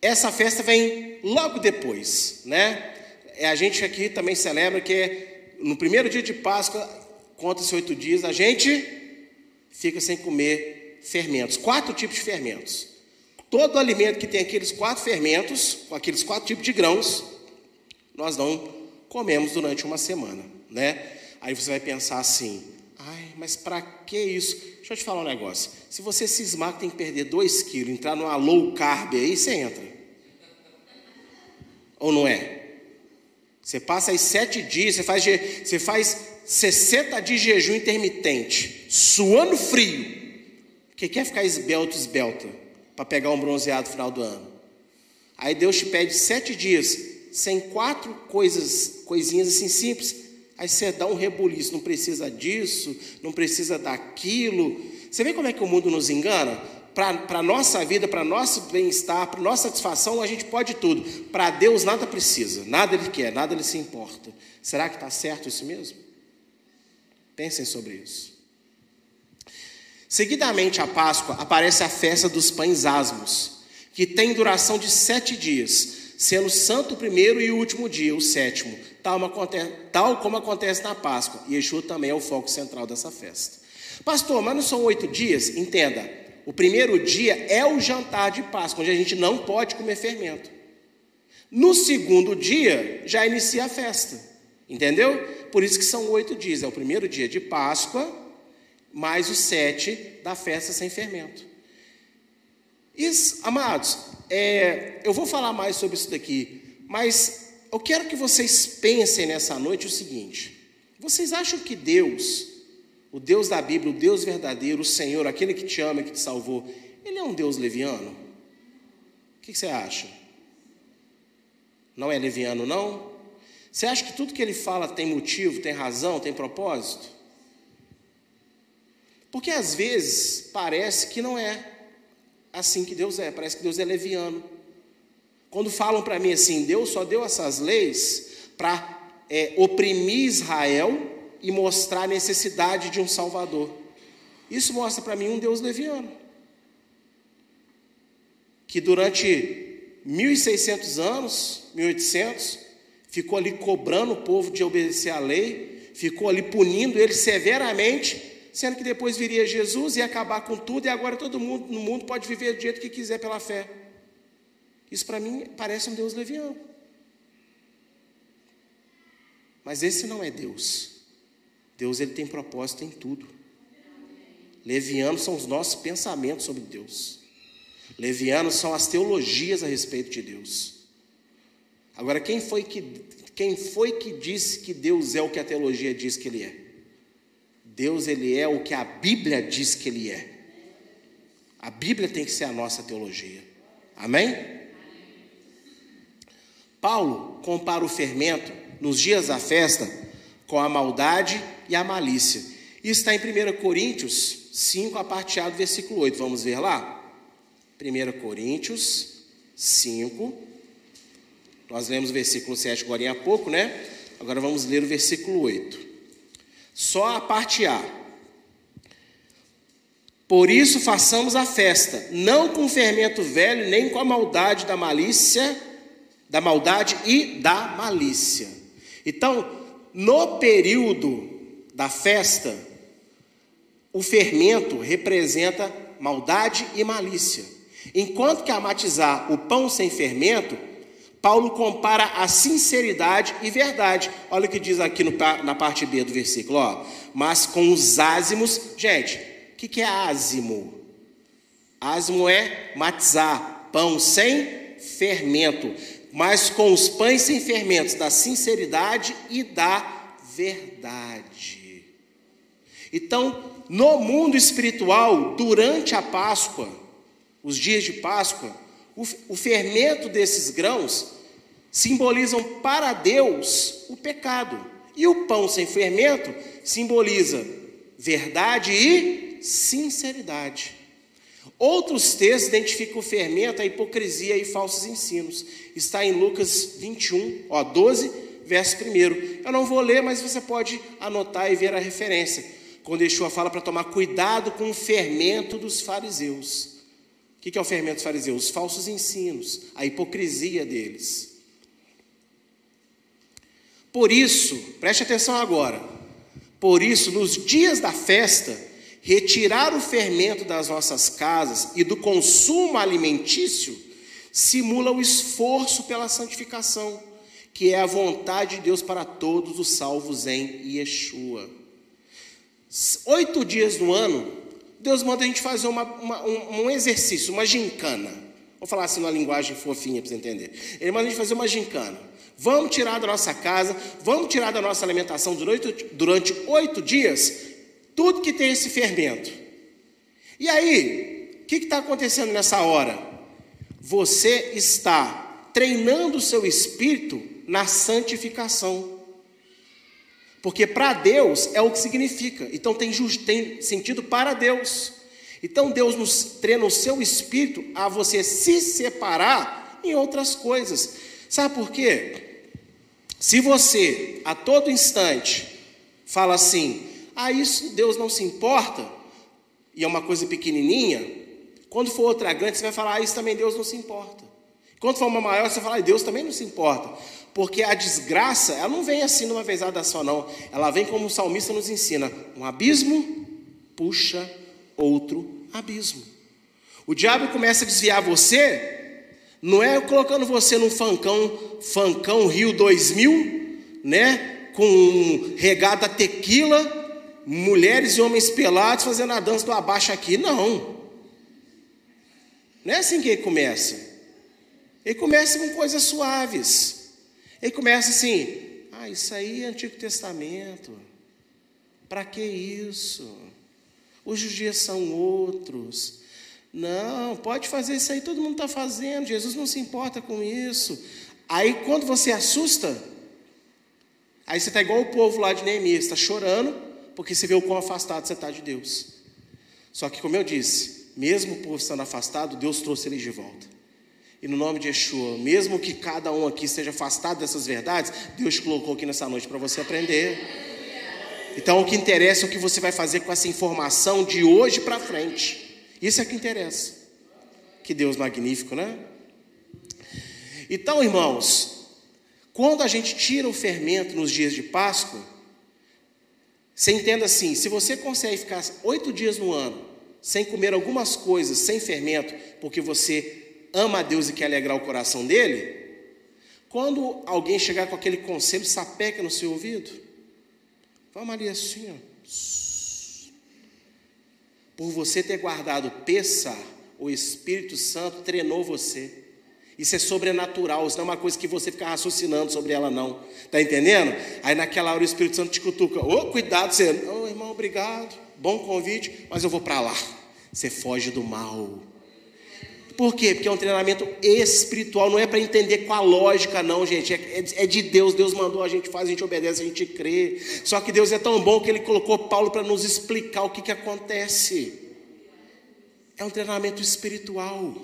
Essa festa vem logo depois, né? É, a gente aqui também celebra que no primeiro dia de Páscoa, conta-se oito dias, a gente fica sem comer fermentos, quatro tipos de fermentos. Todo alimento que tem aqueles quatro fermentos, com aqueles quatro tipos de grãos, nós não comemos durante uma semana, né? Aí você vai pensar assim, ai, mas para que isso? Deixa eu te falar um negócio. Se você cismar que tem que perder 2 quilos, entrar numa low carb aí, você entra. Ou não é? Você passa aí sete dias, você faz, você faz 60 dias de jejum intermitente, suando frio. Porque quer ficar esbelto, esbelta, para pegar um bronzeado no final do ano. Aí Deus te pede sete dias sem quatro coisas, coisinhas assim simples, aí você dá um rebuliço, não precisa disso, não precisa daquilo. Você vê como é que o mundo nos engana? Para a nossa vida, para nosso bem-estar, para nossa satisfação, a gente pode tudo. Para Deus nada precisa, nada Ele quer, nada Ele se importa. Será que está certo isso mesmo? Pensem sobre isso. Seguidamente à Páscoa aparece a festa dos pães asmos, que tem duração de sete dias sendo santo o primeiro e o último dia, o sétimo, tal, como acontece na Páscoa. E Yeshua também é o foco central dessa festa. Pastor, mas não são oito dias? Entenda, o primeiro dia é o jantar de Páscoa, onde a gente não pode comer fermento. No segundo dia, já inicia a festa. Entendeu? Por isso que são oito dias. É o primeiro dia de Páscoa, mais os sete da festa sem fermento. Isso, amados, é, eu vou falar mais sobre isso daqui, mas eu quero que vocês pensem nessa noite o seguinte: vocês acham que Deus, o Deus da Bíblia, o Deus verdadeiro, o Senhor, aquele que te ama, que te salvou, ele é um Deus leviano? O que você acha? Não é leviano, não? Você acha que tudo que ele fala tem motivo, tem razão, tem propósito? Porque às vezes parece que não é assim que Deus é, parece que Deus é leviano. Quando falam para mim assim, Deus só deu essas leis para é, oprimir Israel e mostrar a necessidade de um Salvador. Isso mostra para mim um Deus leviano. Que durante 1600 anos, 1800, ficou ali cobrando o povo de obedecer à lei, ficou ali punindo eles severamente, sendo que depois viria Jesus e acabar com tudo e agora todo mundo no mundo pode viver do jeito que quiser pela fé. Isso para mim parece um Deus leviano. Mas esse não é Deus. Deus ele tem propósito em tudo. Levianos são os nossos pensamentos sobre Deus. Levianos são as teologias a respeito de Deus. Agora, quem foi que, quem foi que disse que Deus é o que a teologia diz que Ele é? Deus, Ele é o que a Bíblia diz que Ele é. A Bíblia tem que ser a nossa teologia. Amém? Paulo compara o fermento nos dias da festa com a maldade e a malícia. Isso está em 1 Coríntios 5, a parte A do versículo 8. Vamos ver lá? 1 Coríntios 5. Nós lemos o versículo 7 agora há pouco, né? Agora vamos ler o versículo 8. Só a parte A. Por isso façamos a festa, não com fermento velho, nem com a maldade da malícia, da maldade e da malícia então, no período da festa, o fermento representa maldade e malícia. Enquanto que a matizar o pão sem fermento, Paulo compara a sinceridade e verdade. Olha o que diz aqui no, na parte B do versículo. Ó. Mas com os ázimos, gente, o que, que é ázimo? Ázimo é matizar, pão sem fermento mas com os pães sem fermentos da sinceridade e da verdade. Então, no mundo espiritual, durante a Páscoa, os dias de Páscoa, o fermento desses grãos simbolizam para Deus o pecado. E o pão sem fermento simboliza verdade e sinceridade. Outros textos identificam o fermento, a hipocrisia e falsos ensinos está em Lucas 21, ó, 12, verso 1. Eu não vou ler, mas você pode anotar e ver a referência. Quando Yeshua fala para tomar cuidado com o fermento dos fariseus. O que é o fermento dos fariseus? Os falsos ensinos, a hipocrisia deles. Por isso, preste atenção agora. Por isso, nos dias da festa, retirar o fermento das nossas casas e do consumo alimentício simula o esforço pela santificação, que é a vontade de Deus para todos os salvos em Yeshua. Oito dias no ano, Deus manda a gente fazer uma, uma, um, um, exercício, uma gincana. Vou falar assim numa linguagem fofinha para você entender. Ele manda a gente fazer uma gincana. Vamos tirar da nossa casa, vamos tirar da nossa alimentação durante, durante oito dias tudo que tem esse fermento. E aí, o que está acontecendo nessa hora? você está treinando o seu espírito na santificação. Porque para Deus é o que significa. Então tem, tem sentido para Deus. Então Deus nos treina o seu espírito a você se separar em outras coisas. Sabe por quê? Se você a todo instante fala assim: "Ah, isso Deus não se importa", e é uma coisa pequenininha, quando for outra grande, você vai falar, ah, isso também Deus não se importa. Quando for uma maior, você vai falar, ah, Deus também não se importa. Porque a desgraça, ela não vem assim numa vezada só, não. Ela vem como o salmista nos ensina: um abismo puxa outro abismo. O diabo começa a desviar você, não é colocando você num fancão, fancão Rio 2000, né? Com regada tequila, mulheres e homens pelados fazendo a dança do abaixo aqui, não. Não é assim que ele começa. Ele começa com coisas suaves. Ele começa assim: ah, isso aí é Antigo Testamento. Para que isso? Hoje os dias são outros. Não, pode fazer isso aí, todo mundo está fazendo, Jesus não se importa com isso. Aí quando você assusta, aí você está igual o povo lá de Neemias, está chorando, porque você vê o quão afastado você está de Deus. Só que, como eu disse, mesmo o povo estando afastado, Deus trouxe eles de volta. E no nome de Yeshua, mesmo que cada um aqui esteja afastado dessas verdades, Deus colocou aqui nessa noite para você aprender. Então, o que interessa é o que você vai fazer com essa informação de hoje para frente. Isso é que interessa. Que Deus magnífico, né? Então, irmãos, quando a gente tira o fermento nos dias de Páscoa, você entenda assim: se você consegue ficar oito dias no ano sem comer algumas coisas, sem fermento, porque você ama a Deus e quer alegrar o coração dele, quando alguém chegar com aquele conselho, sapeca no seu ouvido, vamos ali assim, ó. Por você ter guardado peça, o Espírito Santo treinou você. Isso é sobrenatural, isso não é uma coisa que você fica raciocinando sobre ela, não. Está entendendo? Aí naquela hora o Espírito Santo te cutuca. Ô, oh, cuidado, você. Ô, oh, irmão, obrigado. Bom convite, mas eu vou para lá. Você foge do mal. Por quê? Porque é um treinamento espiritual, não é para entender com a lógica, não, gente. É, é, é, de Deus, Deus mandou, a gente faz, a gente obedece, a gente crê. Só que Deus é tão bom que Ele colocou Paulo para nos explicar o que, que acontece. É um treinamento espiritual.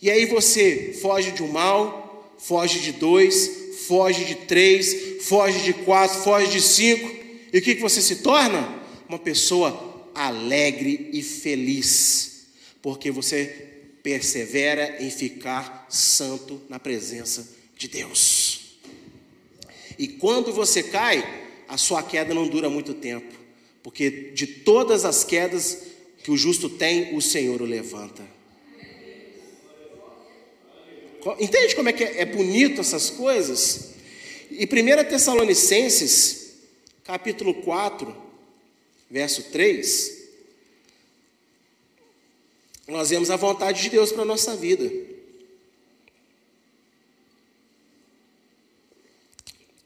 E aí você foge de um mal, foge de dois, foge de três, foge de quatro, foge de cinco. E o que, que você se torna? Uma pessoa alegre e feliz porque você persevera em ficar santo na presença de Deus. E quando você cai, a sua queda não dura muito tempo, porque de todas as quedas que o justo tem, o Senhor o levanta. Entende como é que é bonito essas coisas? E 1 Tessalonicenses, capítulo 4, verso 3, nós vemos a vontade de Deus para a nossa vida.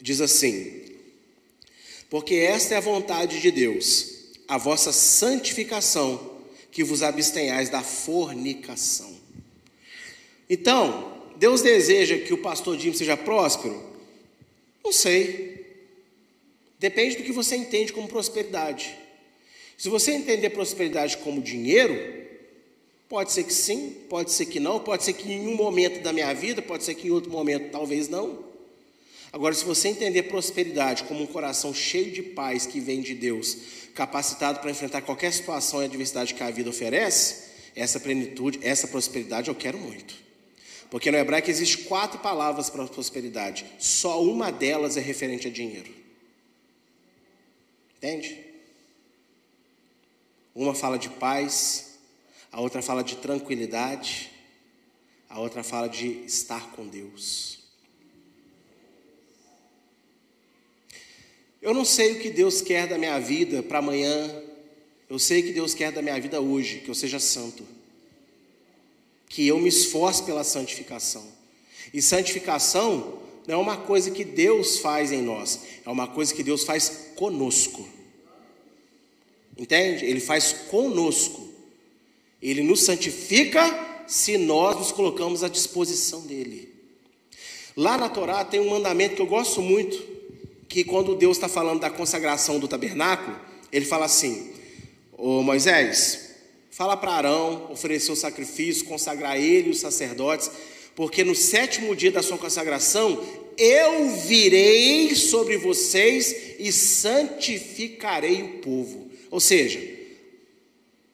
Diz assim: Porque esta é a vontade de Deus, a vossa santificação, que vos abstenhais da fornicação. Então, Deus deseja que o pastor Jim seja próspero? Não sei. Depende do que você entende como prosperidade. Se você entender prosperidade como dinheiro, Pode ser que sim, pode ser que não, pode ser que em um momento da minha vida, pode ser que em outro momento talvez não. Agora, se você entender prosperidade como um coração cheio de paz que vem de Deus, capacitado para enfrentar qualquer situação e adversidade que a vida oferece, essa plenitude, essa prosperidade eu quero muito. Porque no hebraico existem quatro palavras para prosperidade, só uma delas é referente a dinheiro. Entende? Uma fala de paz, a outra fala de tranquilidade, a outra fala de estar com Deus. Eu não sei o que Deus quer da minha vida para amanhã, eu sei que Deus quer da minha vida hoje, que eu seja santo, que eu me esforce pela santificação. E santificação não é uma coisa que Deus faz em nós, é uma coisa que Deus faz conosco. Entende? Ele faz conosco. Ele nos santifica se nós nos colocamos à disposição dele. Lá na Torá tem um mandamento que eu gosto muito, que quando Deus está falando da consagração do tabernáculo, ele fala assim: Ô Moisés, fala para Arão oferecer o sacrifício, consagrar ele e os sacerdotes, porque no sétimo dia da sua consagração eu virei sobre vocês e santificarei o povo. Ou seja,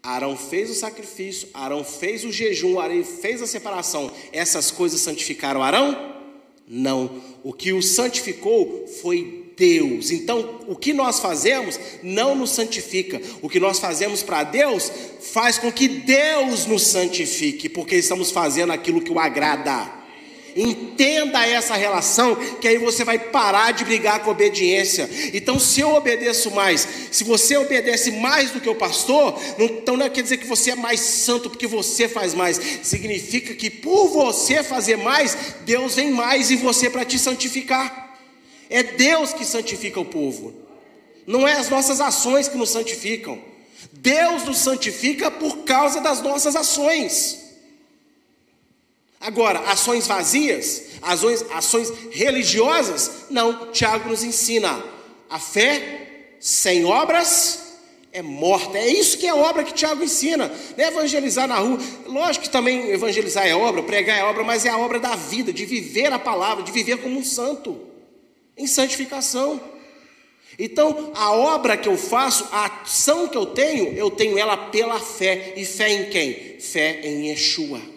Arão fez o sacrifício, Arão fez o jejum, Arão fez a separação. Essas coisas santificaram Arão? Não. O que o santificou foi Deus. Então, o que nós fazemos não nos santifica. O que nós fazemos para Deus faz com que Deus nos santifique, porque estamos fazendo aquilo que o agrada. Entenda essa relação, que aí você vai parar de brigar com obediência. Então, se eu obedeço mais, se você obedece mais do que o pastor, não, então não quer dizer que você é mais santo porque você faz mais. Significa que por você fazer mais, Deus vem mais em você para te santificar. É Deus que santifica o povo, não é as nossas ações que nos santificam. Deus nos santifica por causa das nossas ações. Agora, ações vazias, ações, ações religiosas, não. Tiago nos ensina: a fé sem obras é morta. É isso que é obra que Tiago ensina. Não é evangelizar na rua. Lógico que também evangelizar é obra, pregar é obra, mas é a obra da vida, de viver a palavra, de viver como um santo, em santificação. Então, a obra que eu faço, a ação que eu tenho, eu tenho ela pela fé. E fé em quem? Fé em Yeshua.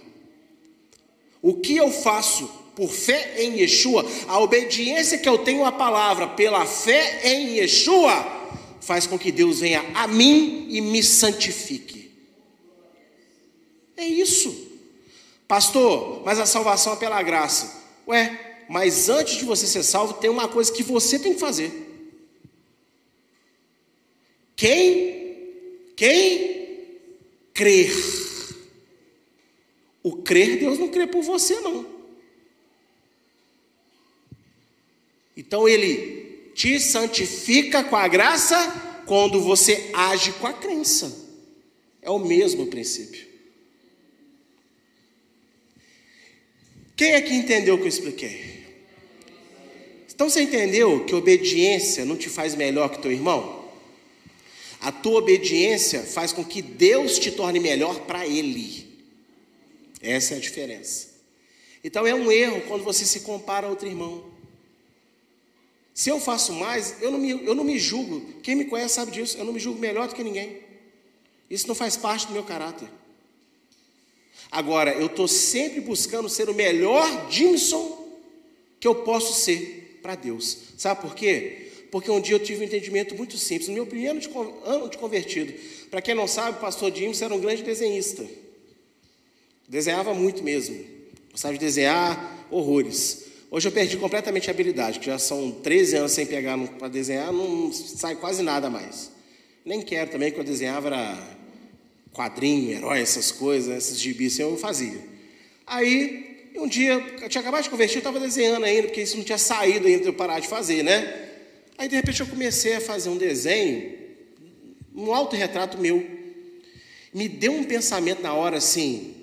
O que eu faço por fé em Yeshua, a obediência que eu tenho à palavra pela fé em Yeshua, faz com que Deus venha a mim e me santifique. É isso. Pastor, mas a salvação é pela graça. Ué, mas antes de você ser salvo, tem uma coisa que você tem que fazer. Quem? Quem? Crer. O crer, Deus não crê por você, não. Então ele te santifica com a graça quando você age com a crença. É o mesmo princípio. Quem é que entendeu o que eu expliquei? Então você entendeu que obediência não te faz melhor que teu irmão? A tua obediência faz com que Deus te torne melhor para Ele. Essa é a diferença. Então é um erro quando você se compara a outro irmão. Se eu faço mais, eu não, me, eu não me julgo. Quem me conhece sabe disso. Eu não me julgo melhor do que ninguém. Isso não faz parte do meu caráter. Agora, eu estou sempre buscando ser o melhor Jimson que eu posso ser para Deus. Sabe por quê? Porque um dia eu tive um entendimento muito simples. No meu primeiro ano de convertido, para quem não sabe, o pastor Jimson era um grande desenhista. Desenhava muito mesmo. Gostava de desenhar horrores. Hoje eu perdi completamente a habilidade, que já são 13 anos sem pegar para desenhar, não sai quase nada mais. Nem quero também, que eu desenhava era quadrinho, herói, essas coisas, esses gibis, assim, eu fazia. Aí, um dia, eu tinha acabado de convertir, eu estava desenhando ainda, porque isso não tinha saído ainda de eu parar de fazer, né? Aí, de repente, eu comecei a fazer um desenho, um autorretrato meu. Me deu um pensamento na hora assim,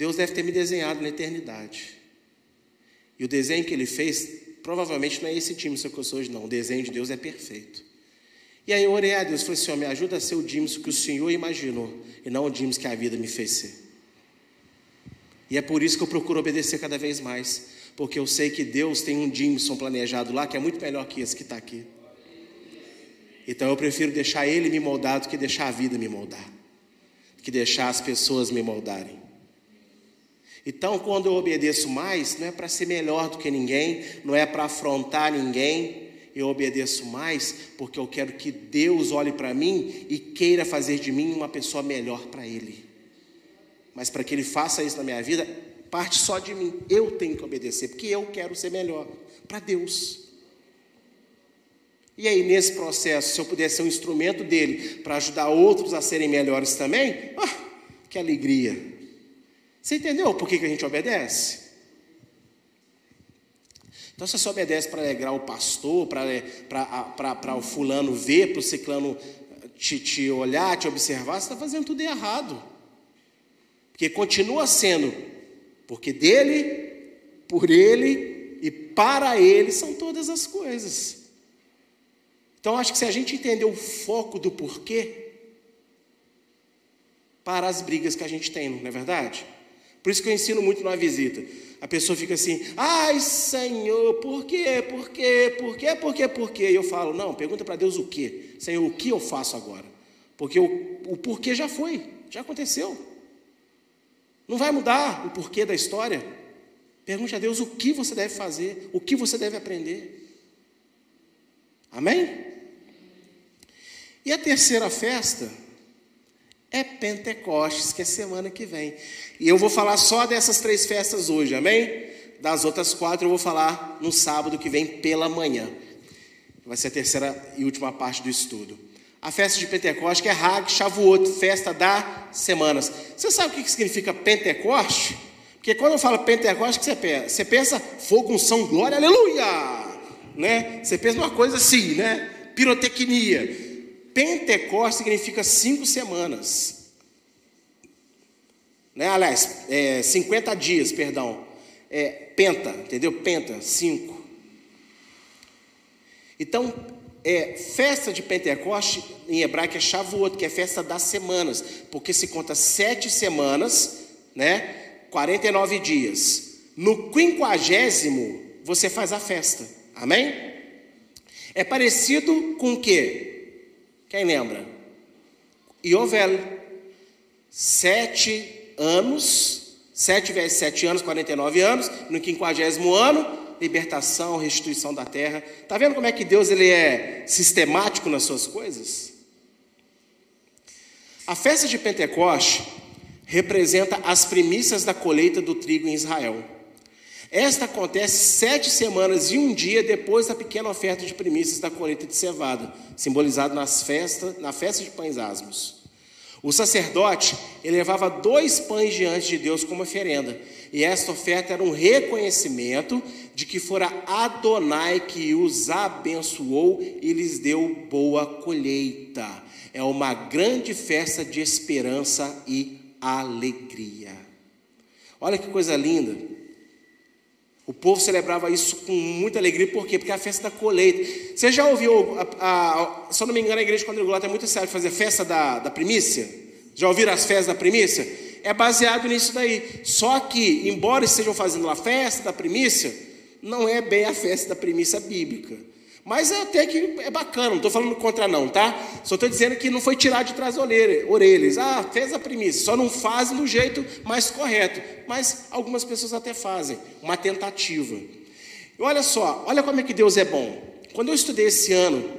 Deus deve ter me desenhado na eternidade. E o desenho que ele fez, provavelmente não é esse time que eu sou hoje, não. O desenho de Deus é perfeito. E aí eu orei a Deus, falei, Senhor, me ajuda a ser o Dimes que o Senhor imaginou, e não o Dimes que a vida me fez ser. E é por isso que eu procuro obedecer cada vez mais, porque eu sei que Deus tem um Jimson planejado lá que é muito melhor que esse que está aqui. Então eu prefiro deixar ele me moldar do que deixar a vida me moldar, do que deixar as pessoas me moldarem. Então, quando eu obedeço mais, não é para ser melhor do que ninguém, não é para afrontar ninguém, eu obedeço mais porque eu quero que Deus olhe para mim e queira fazer de mim uma pessoa melhor para Ele. Mas para que Ele faça isso na minha vida, parte só de mim. Eu tenho que obedecer, porque eu quero ser melhor para Deus. E aí, nesse processo, se eu puder ser um instrumento dele para ajudar outros a serem melhores também, oh, que alegria! Você entendeu por que, que a gente obedece? Então, se você obedece para alegrar o pastor, para o fulano ver, para o ciclano te, te olhar, te observar, você está fazendo tudo errado. Porque continua sendo, porque dele, por ele e para ele são todas as coisas. Então, acho que se a gente entender o foco do porquê, para as brigas que a gente tem, não é verdade? Por isso que eu ensino muito numa visita. A pessoa fica assim, ai Senhor, por quê? Por quê? Por quê? Por quê? Por quê? E eu falo, não, pergunta para Deus o quê? Senhor, o que eu faço agora? Porque o, o porquê já foi, já aconteceu. Não vai mudar o porquê da história. Pergunte a Deus o que você deve fazer, o que você deve aprender. Amém? E a terceira festa é Pentecostes, que é semana que vem. E eu vou falar só dessas três festas hoje, amém? Das outras quatro eu vou falar no sábado que vem pela manhã. Vai ser a terceira e última parte do estudo. A festa de Pentecostes, que é Hag Shavuot, festa das semanas. Você sabe o que significa Pentecoste? Porque quando eu falo Pentecoste, você pensa? Você pensa fogo, unção, glória, aleluia! Né? Você pensa uma coisa assim, né? Pirotecnia. Pentecostes significa cinco semanas. Né? Aliás, é, 50 dias, perdão. É, penta, entendeu? Penta, cinco. Então, é, festa de Pentecoste em hebraico é Shavuot, que é festa das semanas, porque se conta sete semanas, né? 49 dias. No quinquagésimo, você faz a festa. Amém? É parecido com o quê? Quem lembra? Iovel. Sete anos, sete vezes sete anos, 49 anos, no quinquagésimo ano, libertação, restituição da terra. Está vendo como é que Deus ele é sistemático nas suas coisas? A festa de Pentecoste representa as primícias da colheita do trigo em Israel. Esta acontece sete semanas e um dia depois da pequena oferta de primícias da colheita de cevada, simbolizado nas festas, na festa de pães asmos. O sacerdote elevava dois pães diante de Deus como oferenda, e esta oferta era um reconhecimento de que fora Adonai que os abençoou e lhes deu boa colheita. É uma grande festa de esperança e alegria. Olha que coisa linda. O povo celebrava isso com muita alegria, por quê? Porque é a festa da colheita. Você já ouviu, a, a, se eu não me engano, a igreja quadrangular é muito sério fazer festa da, da primícia? Já ouviram as festas da primícia? É baseado nisso daí. Só que, embora estejam fazendo a festa da primícia, não é bem a festa da primícia bíblica. Mas até que é bacana, não estou falando contra não, tá? Só estou dizendo que não foi tirar de trás orelhas. Ah, fez a primícia, só não faz do jeito mais correto. Mas algumas pessoas até fazem, uma tentativa. E olha só, olha como é que Deus é bom. Quando eu estudei esse ano,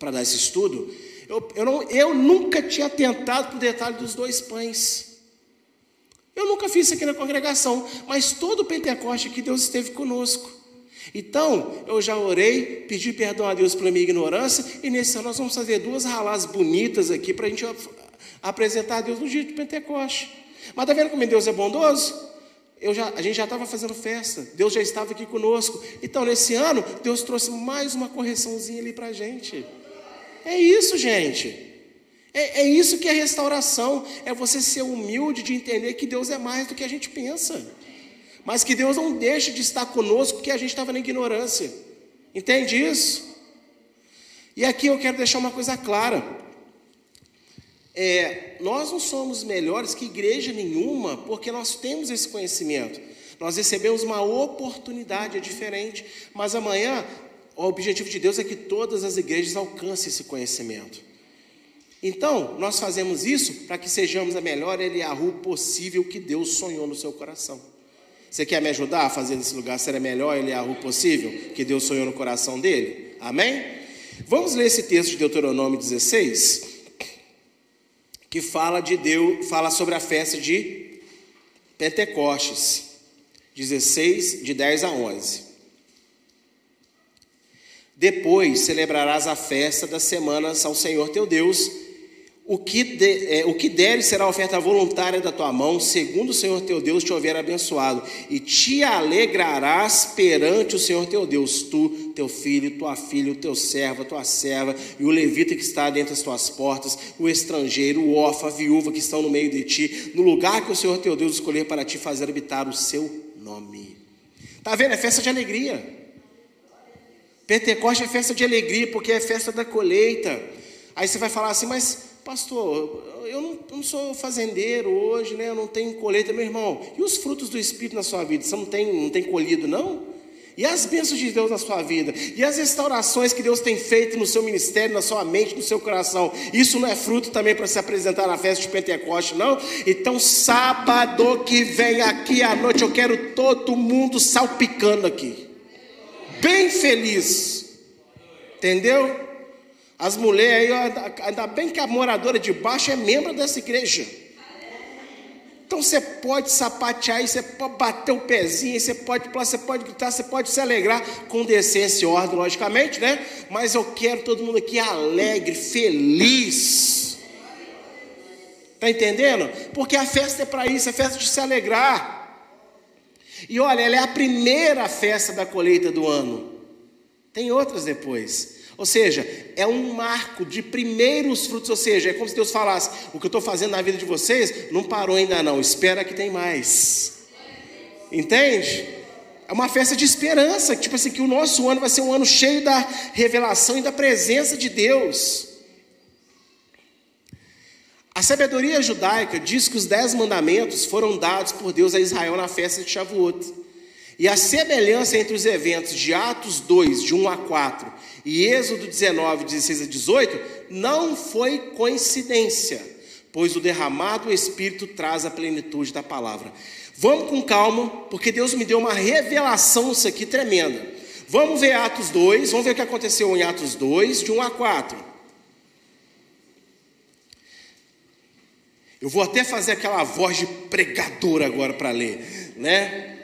para dar esse estudo, eu, eu, não, eu nunca tinha tentado para o detalhe dos dois pães. Eu nunca fiz isso aqui na congregação, mas todo o Pentecoste que Deus esteve conosco. Então, eu já orei, pedi perdão a Deus pela minha ignorância, e nesse ano nós vamos fazer duas ralas bonitas aqui para a gente apresentar a Deus no dia de Pentecoste. Mas está vendo como Deus é bondoso? Já, a gente já estava fazendo festa, Deus já estava aqui conosco. Então, nesse ano, Deus trouxe mais uma correçãozinha ali para a gente. É isso, gente. É, é isso que é restauração. É você ser humilde de entender que Deus é mais do que a gente pensa mas que Deus não deixe de estar conosco porque a gente estava na ignorância. Entende isso? E aqui eu quero deixar uma coisa clara. É, nós não somos melhores que igreja nenhuma porque nós temos esse conhecimento. Nós recebemos uma oportunidade, é diferente. Mas amanhã, o objetivo de Deus é que todas as igrejas alcancem esse conhecimento. Então, nós fazemos isso para que sejamos a melhor Eliahu possível que Deus sonhou no seu coração. Você quer me ajudar a fazer desse lugar ser melhor ele é o possível que Deus sonhou no coração dele? Amém? Vamos ler esse texto de Deuteronômio 16, que fala de Deus, fala sobre a festa de Pentecostes. 16, de 10 a 11. Depois celebrarás a festa das semanas ao Senhor teu Deus o que, de, é, o que deres será a oferta voluntária da tua mão, segundo o Senhor teu Deus te houver abençoado, e te alegrarás perante o Senhor teu Deus, tu, teu filho, tua filha, o teu servo, a tua serva, e o levita que está dentro das tuas portas, o estrangeiro, o órfão, a viúva que estão no meio de ti, no lugar que o Senhor teu Deus escolher para te fazer habitar o seu nome. Está vendo? É festa de alegria. Pentecoste é festa de alegria, porque é festa da colheita. Aí você vai falar assim, mas pastor, eu não, não, sou fazendeiro hoje, né? eu não tenho colheita, meu irmão. E os frutos do Espírito na sua vida? Você não tem, não tem colhido, não? E as bênçãos de Deus na sua vida? E as restaurações que Deus tem feito no seu ministério, na sua mente, no seu coração? Isso não é fruto também para se apresentar na festa de Pentecoste, não? Então, sábado que vem aqui à noite, eu quero todo mundo salpicando aqui. Bem feliz. Entendeu? As mulheres aí, ainda bem que a moradora de baixo é membro dessa igreja. Então você pode sapatear, você pode bater o pezinho, você pode pular, você pode gritar, você pode se alegrar com decência e ordem, logicamente, né? Mas eu quero todo mundo aqui alegre, feliz. Está entendendo? Porque a festa é para isso, é festa de se alegrar. E olha, ela é a primeira festa da colheita do ano. Tem outras depois. Ou seja, é um marco de primeiros frutos. Ou seja, é como se Deus falasse: o que eu estou fazendo na vida de vocês não parou ainda, não. Espera que tem mais. Entende? É uma festa de esperança, tipo assim, que o nosso ano vai ser um ano cheio da revelação e da presença de Deus. A sabedoria judaica diz que os dez mandamentos foram dados por Deus a Israel na festa de Shavuot. E a semelhança entre os eventos de Atos 2, de 1 a 4, e Êxodo 19, 16 a 18, não foi coincidência, pois o derramado Espírito traz a plenitude da palavra. Vamos com calma, porque Deus me deu uma revelação isso aqui tremenda. Vamos ver Atos 2, vamos ver o que aconteceu em Atos 2, de 1 a 4. Eu vou até fazer aquela voz de pregador agora para ler, né?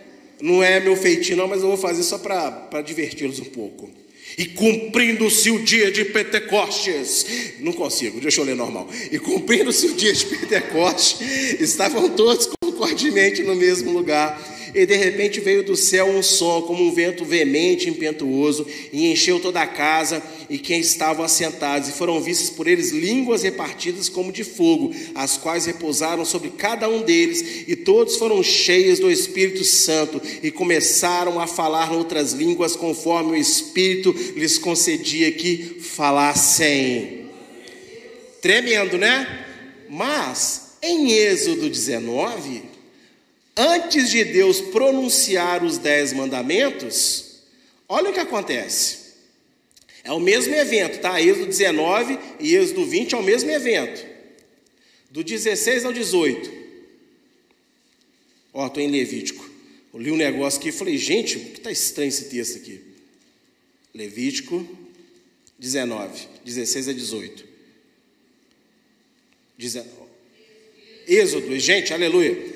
Não é meu feitio, não, mas eu vou fazer só para diverti-los um pouco. E cumprindo-se o dia de Pentecostes, não consigo, deixa eu ler normal. E cumprindo-se o dia de Pentecostes, estavam todos concordemente no mesmo lugar e de repente veio do céu um som, como um vento veemente e impetuoso, e encheu toda a casa e quem estavam assentados, e foram vistas por eles línguas repartidas como de fogo, as quais repousaram sobre cada um deles, e todos foram cheios do Espírito Santo, e começaram a falar outras línguas, conforme o Espírito lhes concedia que falassem. Tremendo, né? Mas, em Êxodo 19, antes de Deus pronunciar os dez mandamentos, olha o que acontece. É o mesmo evento, tá? Êxodo 19 e Êxodo 20 é o mesmo evento. Do 16 ao 18. Ó, estou em Levítico. Eu li um negócio aqui e falei, gente, que está estranho esse texto aqui. Levítico 19, 16 a 18. Êxodo, gente, aleluia.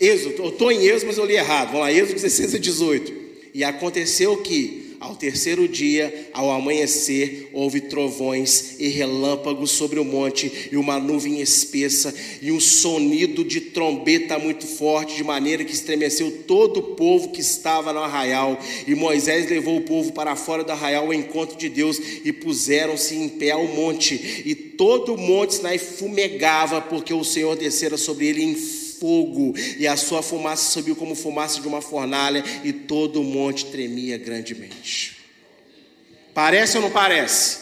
Êxodo, eu estou em Êxodo, mas eu li errado. Vamos lá, Êxodo 16 a 18. E aconteceu que, ao terceiro dia, ao amanhecer, houve trovões e relâmpagos sobre o monte, e uma nuvem espessa, e um sonido de trombeta muito forte, de maneira que estremeceu todo o povo que estava no arraial. E Moisés levou o povo para fora do arraial ao encontro de Deus, e puseram-se em pé ao monte. E todo o monte Sinai fumegava, porque o Senhor descera sobre ele em fogo, e a sua fumaça subiu como fumaça de uma fornalha, e todo o monte tremia grandemente. Parece ou não parece?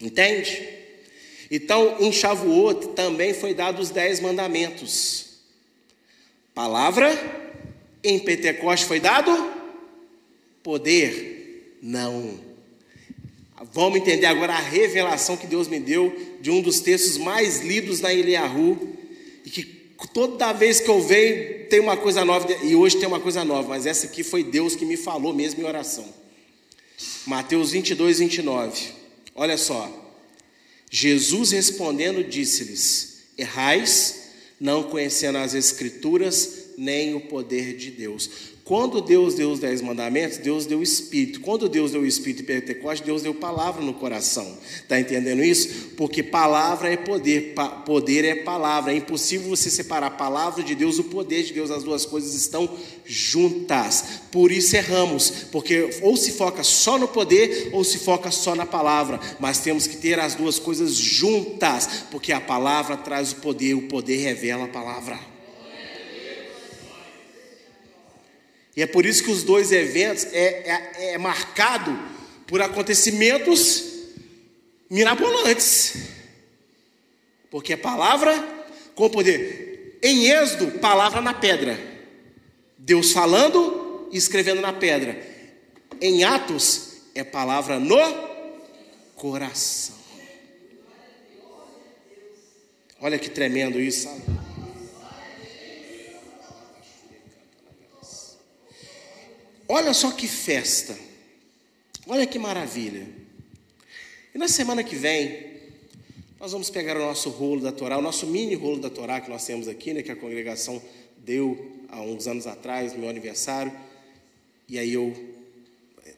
Entende? Então, em Shavuot também foi dado os dez mandamentos. Palavra, em Pentecostes foi dado poder. Não. Vamos entender agora a revelação que Deus me deu de um dos textos mais lidos na Eliahu, e que toda vez que eu venho tem uma coisa nova, e hoje tem uma coisa nova, mas essa aqui foi Deus que me falou mesmo em oração. Mateus 22, 29. Olha só. Jesus respondendo disse-lhes: Errais, não conhecendo as Escrituras nem o poder de Deus. Quando Deus deu os dez mandamentos, Deus deu o Espírito. Quando Deus deu o Espírito em Pentecostes, Deus deu palavra no coração. Está entendendo isso? Porque palavra é poder, pa poder é palavra. É impossível você separar a palavra de Deus do poder de Deus. As duas coisas estão juntas. Por isso erramos, porque ou se foca só no poder ou se foca só na palavra. Mas temos que ter as duas coisas juntas, porque a palavra traz o poder, o poder revela a palavra. E é por isso que os dois eventos é, é, é marcado por acontecimentos mirabolantes. Porque é palavra com poder. Em Êxodo, palavra na pedra. Deus falando e escrevendo na pedra. Em Atos, é palavra no coração. Olha que tremendo isso, sabe? Olha só que festa. Olha que maravilha. E na semana que vem, nós vamos pegar o nosso rolo da Torá, o nosso mini rolo da Torá que nós temos aqui, né, que a congregação deu há uns anos atrás, no meu aniversário. E aí eu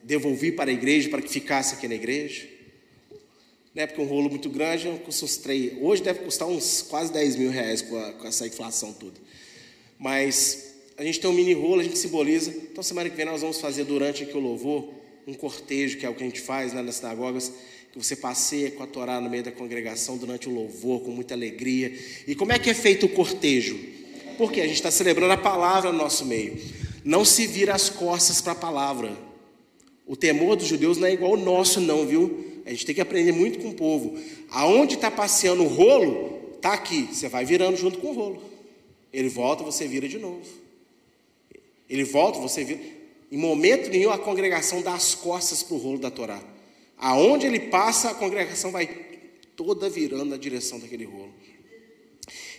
devolvi para a igreja para que ficasse aqui na igreja. Na época um rolo muito grande, uns três. Hoje deve custar uns quase 10 mil reais com, a, com essa inflação toda. Mas a gente tem um mini rolo, a gente simboliza. Então, semana que vem nós vamos fazer durante aqui o louvor um cortejo, que é o que a gente faz né, nas sinagogas, que você passeia com a Torá no meio da congregação durante o louvor, com muita alegria. E como é que é feito o cortejo? Porque a gente está celebrando a palavra no nosso meio. Não se vira as costas para a palavra. O temor dos judeus não é igual ao nosso, não, viu? A gente tem que aprender muito com o povo. Aonde está passeando o rolo, está aqui. Você vai virando junto com o rolo. Ele volta, você vira de novo. Ele volta, você vira. Em momento nenhum a congregação dá as costas para o rolo da Torá. Aonde ele passa, a congregação vai toda virando na direção daquele rolo.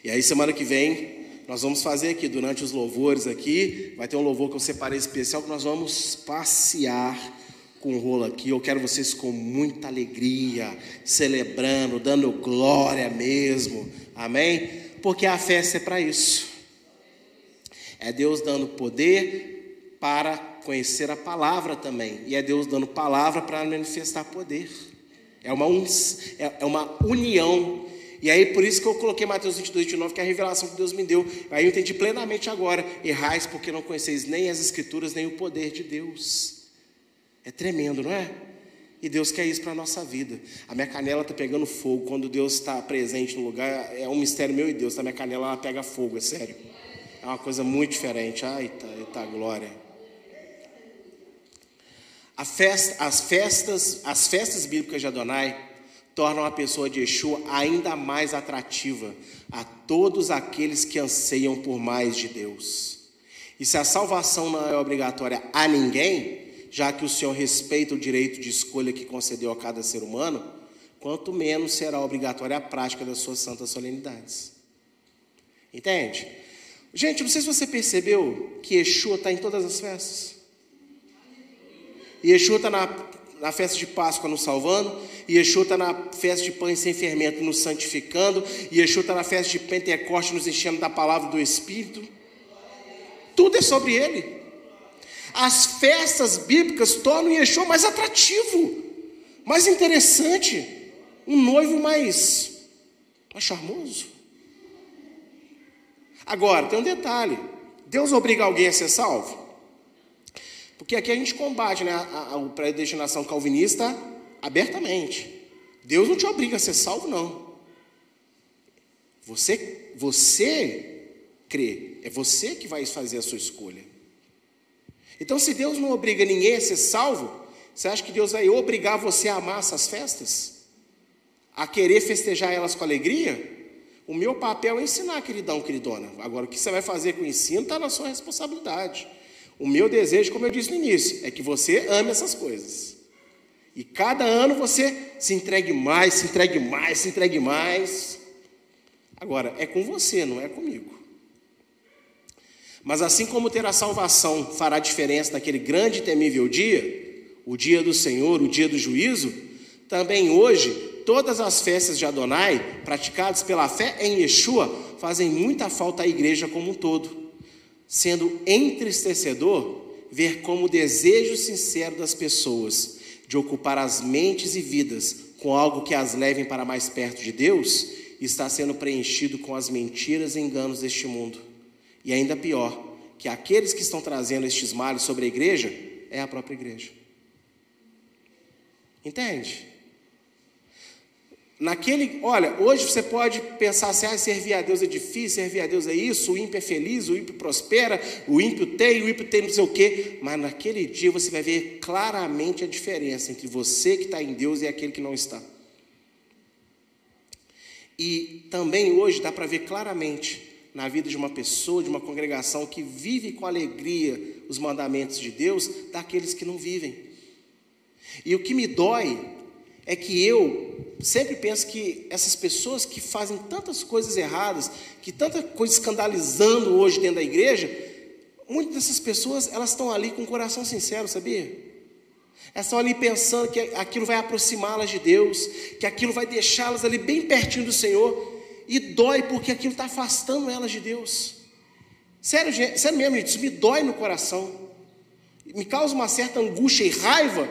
E aí, semana que vem, nós vamos fazer aqui, durante os louvores aqui, vai ter um louvor que eu separei especial, que nós vamos passear com o rolo aqui. Eu quero vocês com muita alegria, celebrando, dando glória mesmo. Amém? Porque a festa é para isso. É Deus dando poder para conhecer a palavra também. E é Deus dando palavra para manifestar poder. É uma, é, é uma união. E aí, por isso que eu coloquei Mateus 22, 29, que é a revelação que Deus me deu. Aí eu entendi plenamente agora. Errais porque não conheceis nem as Escrituras, nem o poder de Deus. É tremendo, não é? E Deus quer isso para a nossa vida. A minha canela está pegando fogo. Quando Deus está presente no lugar, é um mistério meu e Deus. A minha canela ela pega fogo, é sério. É uma coisa muito diferente. Ai, tá, tá glória. Festa, as, festas, as festas bíblicas de Adonai tornam a pessoa de Yeshua ainda mais atrativa a todos aqueles que anseiam por mais de Deus. E se a salvação não é obrigatória a ninguém, já que o Senhor respeita o direito de escolha que concedeu a cada ser humano, quanto menos será obrigatória a prática das suas santas solenidades. Entende? Gente, não sei se você percebeu que Yeshua está em todas as festas. Yeshua está na, na festa de Páscoa nos salvando, Yeshua está na festa de pães sem fermento nos santificando, Yeshua está na festa de Pentecoste nos enchendo da palavra do Espírito. Tudo é sobre Ele. As festas bíblicas tornam Yeshua mais atrativo, mais interessante, um noivo mais, mais charmoso. Agora, tem um detalhe: Deus obriga alguém a ser salvo? Porque aqui a gente combate né, a, a predestinação calvinista abertamente. Deus não te obriga a ser salvo, não. Você, você crê, é você que vai fazer a sua escolha. Então, se Deus não obriga ninguém a ser salvo, você acha que Deus vai obrigar você a amar essas festas? A querer festejar elas com alegria? O meu papel é ensinar, queridão, queridona. Agora, o que você vai fazer com o ensino está na sua responsabilidade. O meu desejo, como eu disse no início, é que você ame essas coisas. E cada ano você se entregue mais, se entregue mais, se entregue mais. Agora, é com você, não é comigo. Mas assim como ter a salvação fará diferença naquele grande e temível dia, o dia do Senhor, o dia do juízo, também hoje, todas as festas de Adonai, praticadas pela fé em Yeshua, fazem muita falta à igreja como um todo sendo entristecedor ver como o desejo sincero das pessoas de ocupar as mentes e vidas com algo que as levem para mais perto de Deus está sendo preenchido com as mentiras e enganos deste mundo. E ainda pior, que aqueles que estão trazendo estes males sobre a igreja é a própria igreja. Entende? Naquele, olha, hoje você pode pensar assim, ah, servir a Deus é difícil, servir a Deus é isso, o ímpio é feliz, o ímpio prospera, o ímpio tem, o ímpio tem não sei o quê, mas naquele dia você vai ver claramente a diferença entre você que está em Deus e aquele que não está. E também hoje dá para ver claramente na vida de uma pessoa, de uma congregação que vive com alegria os mandamentos de Deus, daqueles que não vivem. E o que me dói é que eu sempre penso que essas pessoas que fazem tantas coisas erradas, que tanta coisa escandalizando hoje dentro da igreja, muitas dessas pessoas elas estão ali com o coração sincero, sabia? Elas estão ali pensando que aquilo vai aproximá-las de Deus, que aquilo vai deixá-las ali bem pertinho do Senhor, e dói porque aquilo está afastando elas de Deus. Sério, sério mesmo, gente, isso me dói no coração, me causa uma certa angústia e raiva,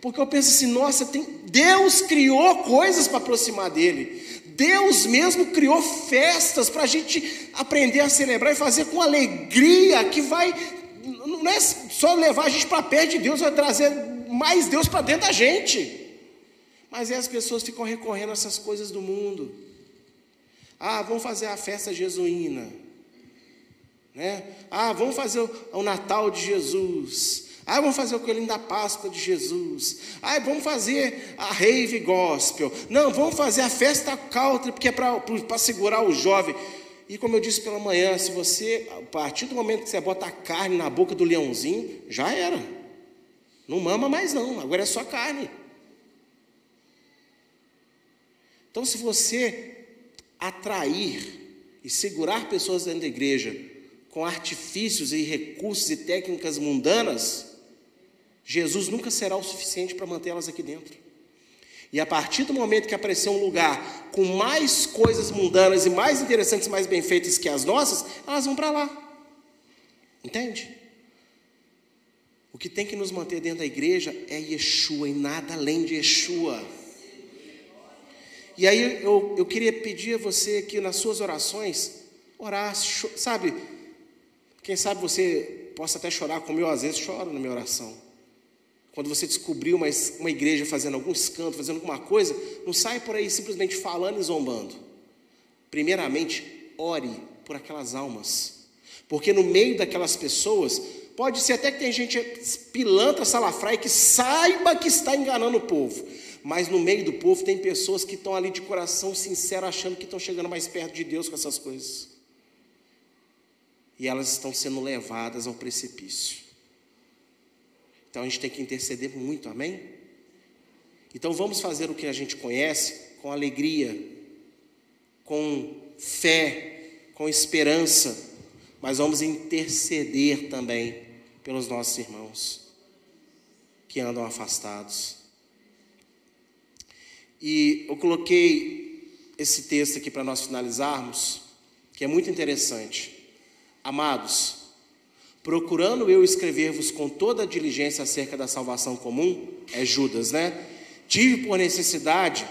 porque eu penso assim, nossa, tem, Deus criou coisas para aproximar dele. Deus mesmo criou festas para a gente aprender a celebrar e fazer com alegria, que vai, não é só levar a gente para perto de Deus, vai trazer mais Deus para dentro da gente. Mas aí as pessoas ficam recorrendo a essas coisas do mundo. Ah, vamos fazer a festa jesuína. Né? Ah, vamos fazer o, o Natal de Jesus. Ah, vamos fazer o coelhinho da Páscoa de Jesus. Ah, vamos fazer a rave gospel. Não, vamos fazer a festa country, porque é para segurar o jovem. E como eu disse pela manhã, se você, a partir do momento que você bota a carne na boca do leãozinho, já era. Não mama mais não, agora é só carne. Então, se você atrair e segurar pessoas dentro da igreja com artifícios e recursos e técnicas mundanas, Jesus nunca será o suficiente para mantê-las aqui dentro. E a partir do momento que aparecer um lugar com mais coisas mundanas e mais interessantes, mais bem feitas que as nossas, elas vão para lá. Entende? O que tem que nos manter dentro da igreja é Yeshua e nada além de Yeshua. E aí eu, eu queria pedir a você que nas suas orações, orar, sabe? Quem sabe você possa até chorar, como eu às vezes choro na minha oração. Quando você descobrir uma, uma igreja fazendo algum escândalo, fazendo alguma coisa, não sai por aí simplesmente falando e zombando. Primeiramente, ore por aquelas almas. Porque no meio daquelas pessoas, pode ser até que tem gente pilantra, salafrai, que saiba que está enganando o povo. Mas no meio do povo tem pessoas que estão ali de coração sincero, achando que estão chegando mais perto de Deus com essas coisas. E elas estão sendo levadas ao precipício. Então a gente tem que interceder muito, amém? Então vamos fazer o que a gente conhece com alegria, com fé, com esperança, mas vamos interceder também pelos nossos irmãos que andam afastados. E eu coloquei esse texto aqui para nós finalizarmos, que é muito interessante. Amados, procurando eu escrever-vos com toda a diligência acerca da salvação comum, é Judas, né? Tive por necessidade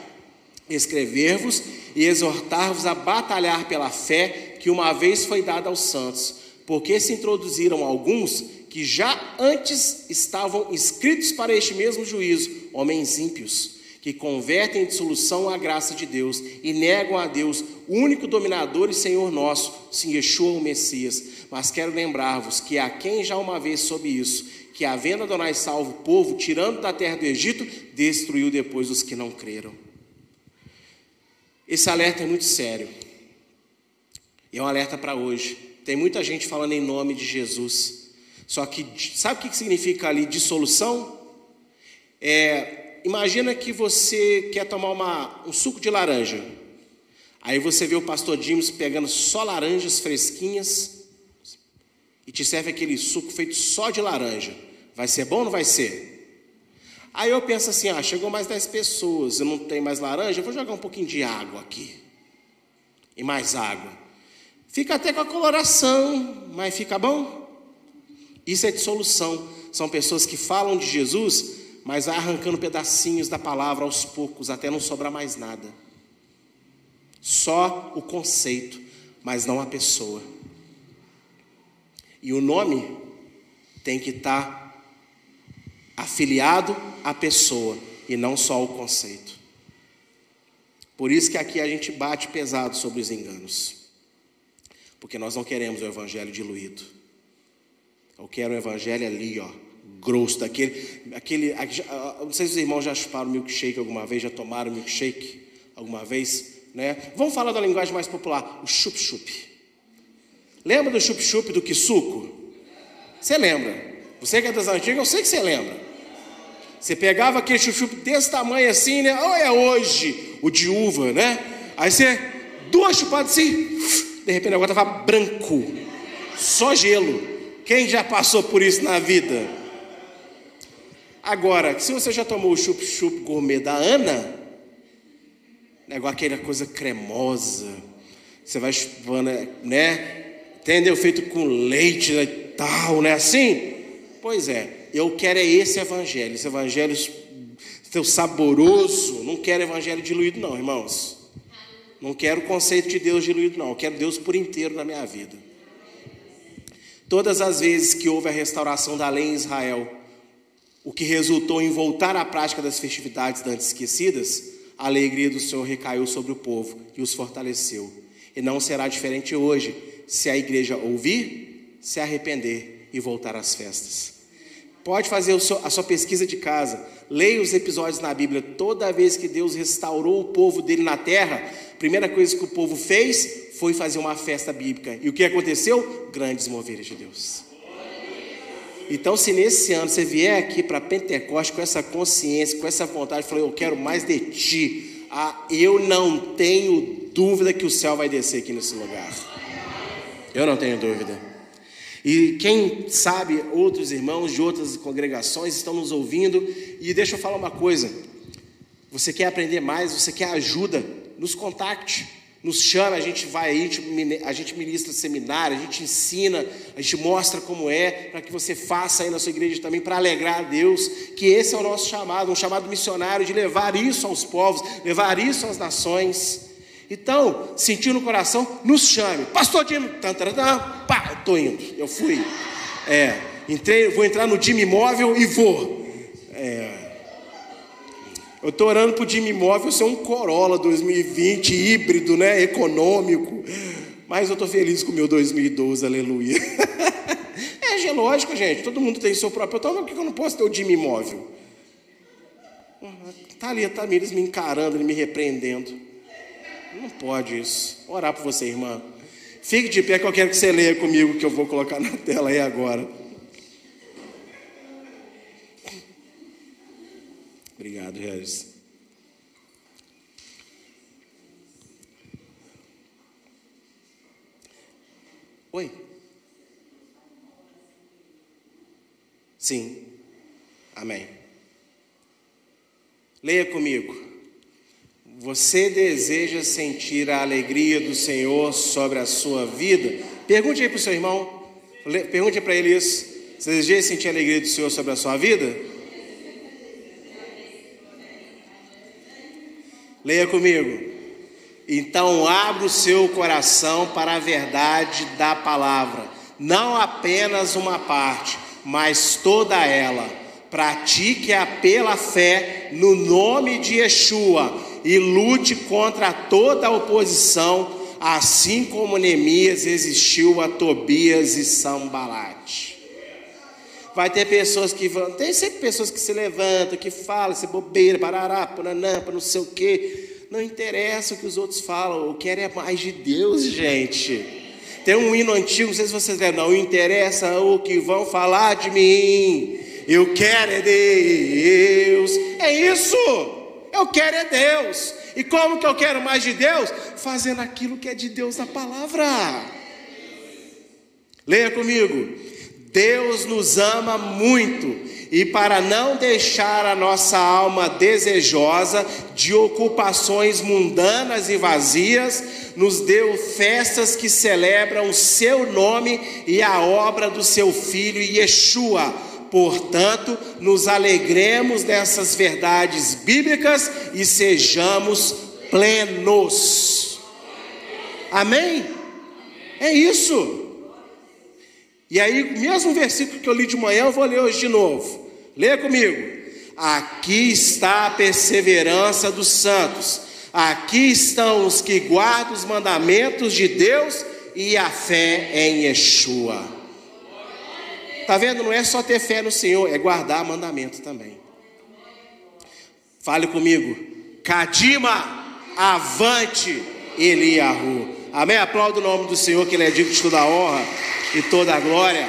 escrever-vos e exortar-vos a batalhar pela fé que uma vez foi dada aos santos, porque se introduziram alguns que já antes estavam inscritos para este mesmo juízo, homens ímpios que convertem em dissolução a graça de Deus e negam a Deus, único dominador e Senhor nosso, sim Yeshua o Messias. Mas quero lembrar-vos que a quem já uma vez soube isso, que havendo Adonai salvo o povo, tirando da terra do Egito, destruiu depois os que não creram. Esse alerta é muito sério. E é um alerta para hoje. Tem muita gente falando em nome de Jesus. Só que sabe o que significa ali dissolução? É imagina que você quer tomar uma, um suco de laranja. Aí você vê o pastor Dimas pegando só laranjas fresquinhas e te serve aquele suco feito só de laranja. Vai ser bom ou não vai ser? Aí eu penso assim: ah, chegou mais 10 pessoas, eu não tenho mais laranja, eu vou jogar um pouquinho de água aqui. E mais água. Fica até com a coloração, mas fica bom? Isso é dissolução. São pessoas que falam de Jesus, mas vai arrancando pedacinhos da palavra aos poucos, até não sobrar mais nada. Só o conceito, mas não a pessoa. E o nome tem que estar afiliado à pessoa e não só ao conceito. Por isso que aqui a gente bate pesado sobre os enganos. Porque nós não queremos o evangelho diluído. Eu quero o evangelho ali, ó, grosso, daquele. Aquele, não sei se os irmãos já chuparam milkshake alguma vez, já tomaram milkshake alguma vez. Né? Vamos falar da linguagem mais popular, o chup-chup. Lembra do chup-chup do Kisuko? Você lembra? Você que é das antigas, eu sei que você lembra. Você pegava aquele chup-chup desse tamanho assim, né? Ou é hoje o de uva, né? Aí você, duas chupadas assim, de repente agora estava branco, só gelo. Quem já passou por isso na vida? Agora, se você já tomou o chup-chup gourmet da Ana, né, igual aquela coisa cremosa, você vai chupando, né? Entendeu? Feito com leite e tal, né? Assim? Pois é, eu quero é esse evangelho, esse evangelho teu saboroso. Não quero evangelho diluído, não, irmãos. Não quero o conceito de Deus diluído, não. Eu quero Deus por inteiro na minha vida. Todas as vezes que houve a restauração da lei em Israel, o que resultou em voltar à prática das festividades antes esquecidas, a alegria do Senhor recaiu sobre o povo e os fortaleceu. E não será diferente hoje, se a igreja ouvir, se arrepender e voltar às festas. Pode fazer a sua pesquisa de casa, leia os episódios na Bíblia. Toda vez que Deus restaurou o povo dele na terra, a primeira coisa que o povo fez foi fazer uma festa bíblica. E o que aconteceu? Grandes moveres de Deus. Então, se nesse ano você vier aqui para Pentecoste com essa consciência, com essa vontade, falou, eu quero mais de ti, ah, eu não tenho dúvida que o céu vai descer aqui nesse lugar. Eu não tenho dúvida. E quem sabe, outros irmãos de outras congregações estão nos ouvindo. E deixa eu falar uma coisa: você quer aprender mais, você quer ajuda, nos contacte nos chama, a gente vai aí, a gente ministra seminário, a gente ensina, a gente mostra como é, para que você faça aí na sua igreja também, para alegrar a Deus, que esse é o nosso chamado, um chamado missionário de levar isso aos povos, levar isso às nações. Então, sentiu no coração, nos chame. Pastor Dimo, tan, tan, tan, pá, estou indo, eu fui. É, entrei, vou entrar no Dimo Imóvel e vou. É, eu estou orando para o Jimmy Imóvel ser um Corolla 2020, híbrido, né? econômico. Mas eu estou feliz com o meu 2012, aleluia. é, lógico, gente. Todo mundo tem seu próprio. Então, por que eu não posso ter o Jimmy Imóvel? Está ali a Tamires me encarando, ele me repreendendo. Não pode isso. Vou orar por você, irmã. Fique de pé que eu quero que você leia comigo, que eu vou colocar na tela aí agora. Obrigado, Regis. Oi? Sim. Amém. Leia comigo. Você deseja sentir a alegria do Senhor sobre a sua vida? Pergunte aí para o seu irmão. Pergunte para ele isso. Você deseja sentir a alegria do Senhor sobre a sua vida? Leia comigo. Então, abra o seu coração para a verdade da palavra, não apenas uma parte, mas toda ela. Pratique-a pela fé no nome de Yeshua e lute contra toda a oposição, assim como Neemias resistiu a Tobias e Sambalate. Vai ter pessoas que vão, tem sempre pessoas que se levantam, que falam, se bobeira, parará, pananã, não sei o quê. Não interessa o que os outros falam, eu quero é mais de Deus, gente. Tem um hino antigo, não sei se vocês lembram, não interessa o que vão falar de mim, eu quero é Deus. É isso, eu quero é Deus. E como que eu quero mais de Deus? Fazendo aquilo que é de Deus na palavra. Leia comigo. Deus nos ama muito e para não deixar a nossa alma desejosa de ocupações mundanas e vazias, nos deu festas que celebram o seu nome e a obra do seu filho Yeshua. Portanto, nos alegremos dessas verdades bíblicas e sejamos plenos. Amém? É isso. E aí, mesmo versículo que eu li de manhã, eu vou ler hoje de novo. Leia comigo. Aqui está a perseverança dos santos. Aqui estão os que guardam os mandamentos de Deus e a fé em Yeshua. Tá vendo? Não é só ter fé no Senhor, é guardar mandamento também. Fale comigo. Kadima, avante, Eliahu. Amém? Aplauda o nome do Senhor, que Ele é digno de toda a honra e toda a glória.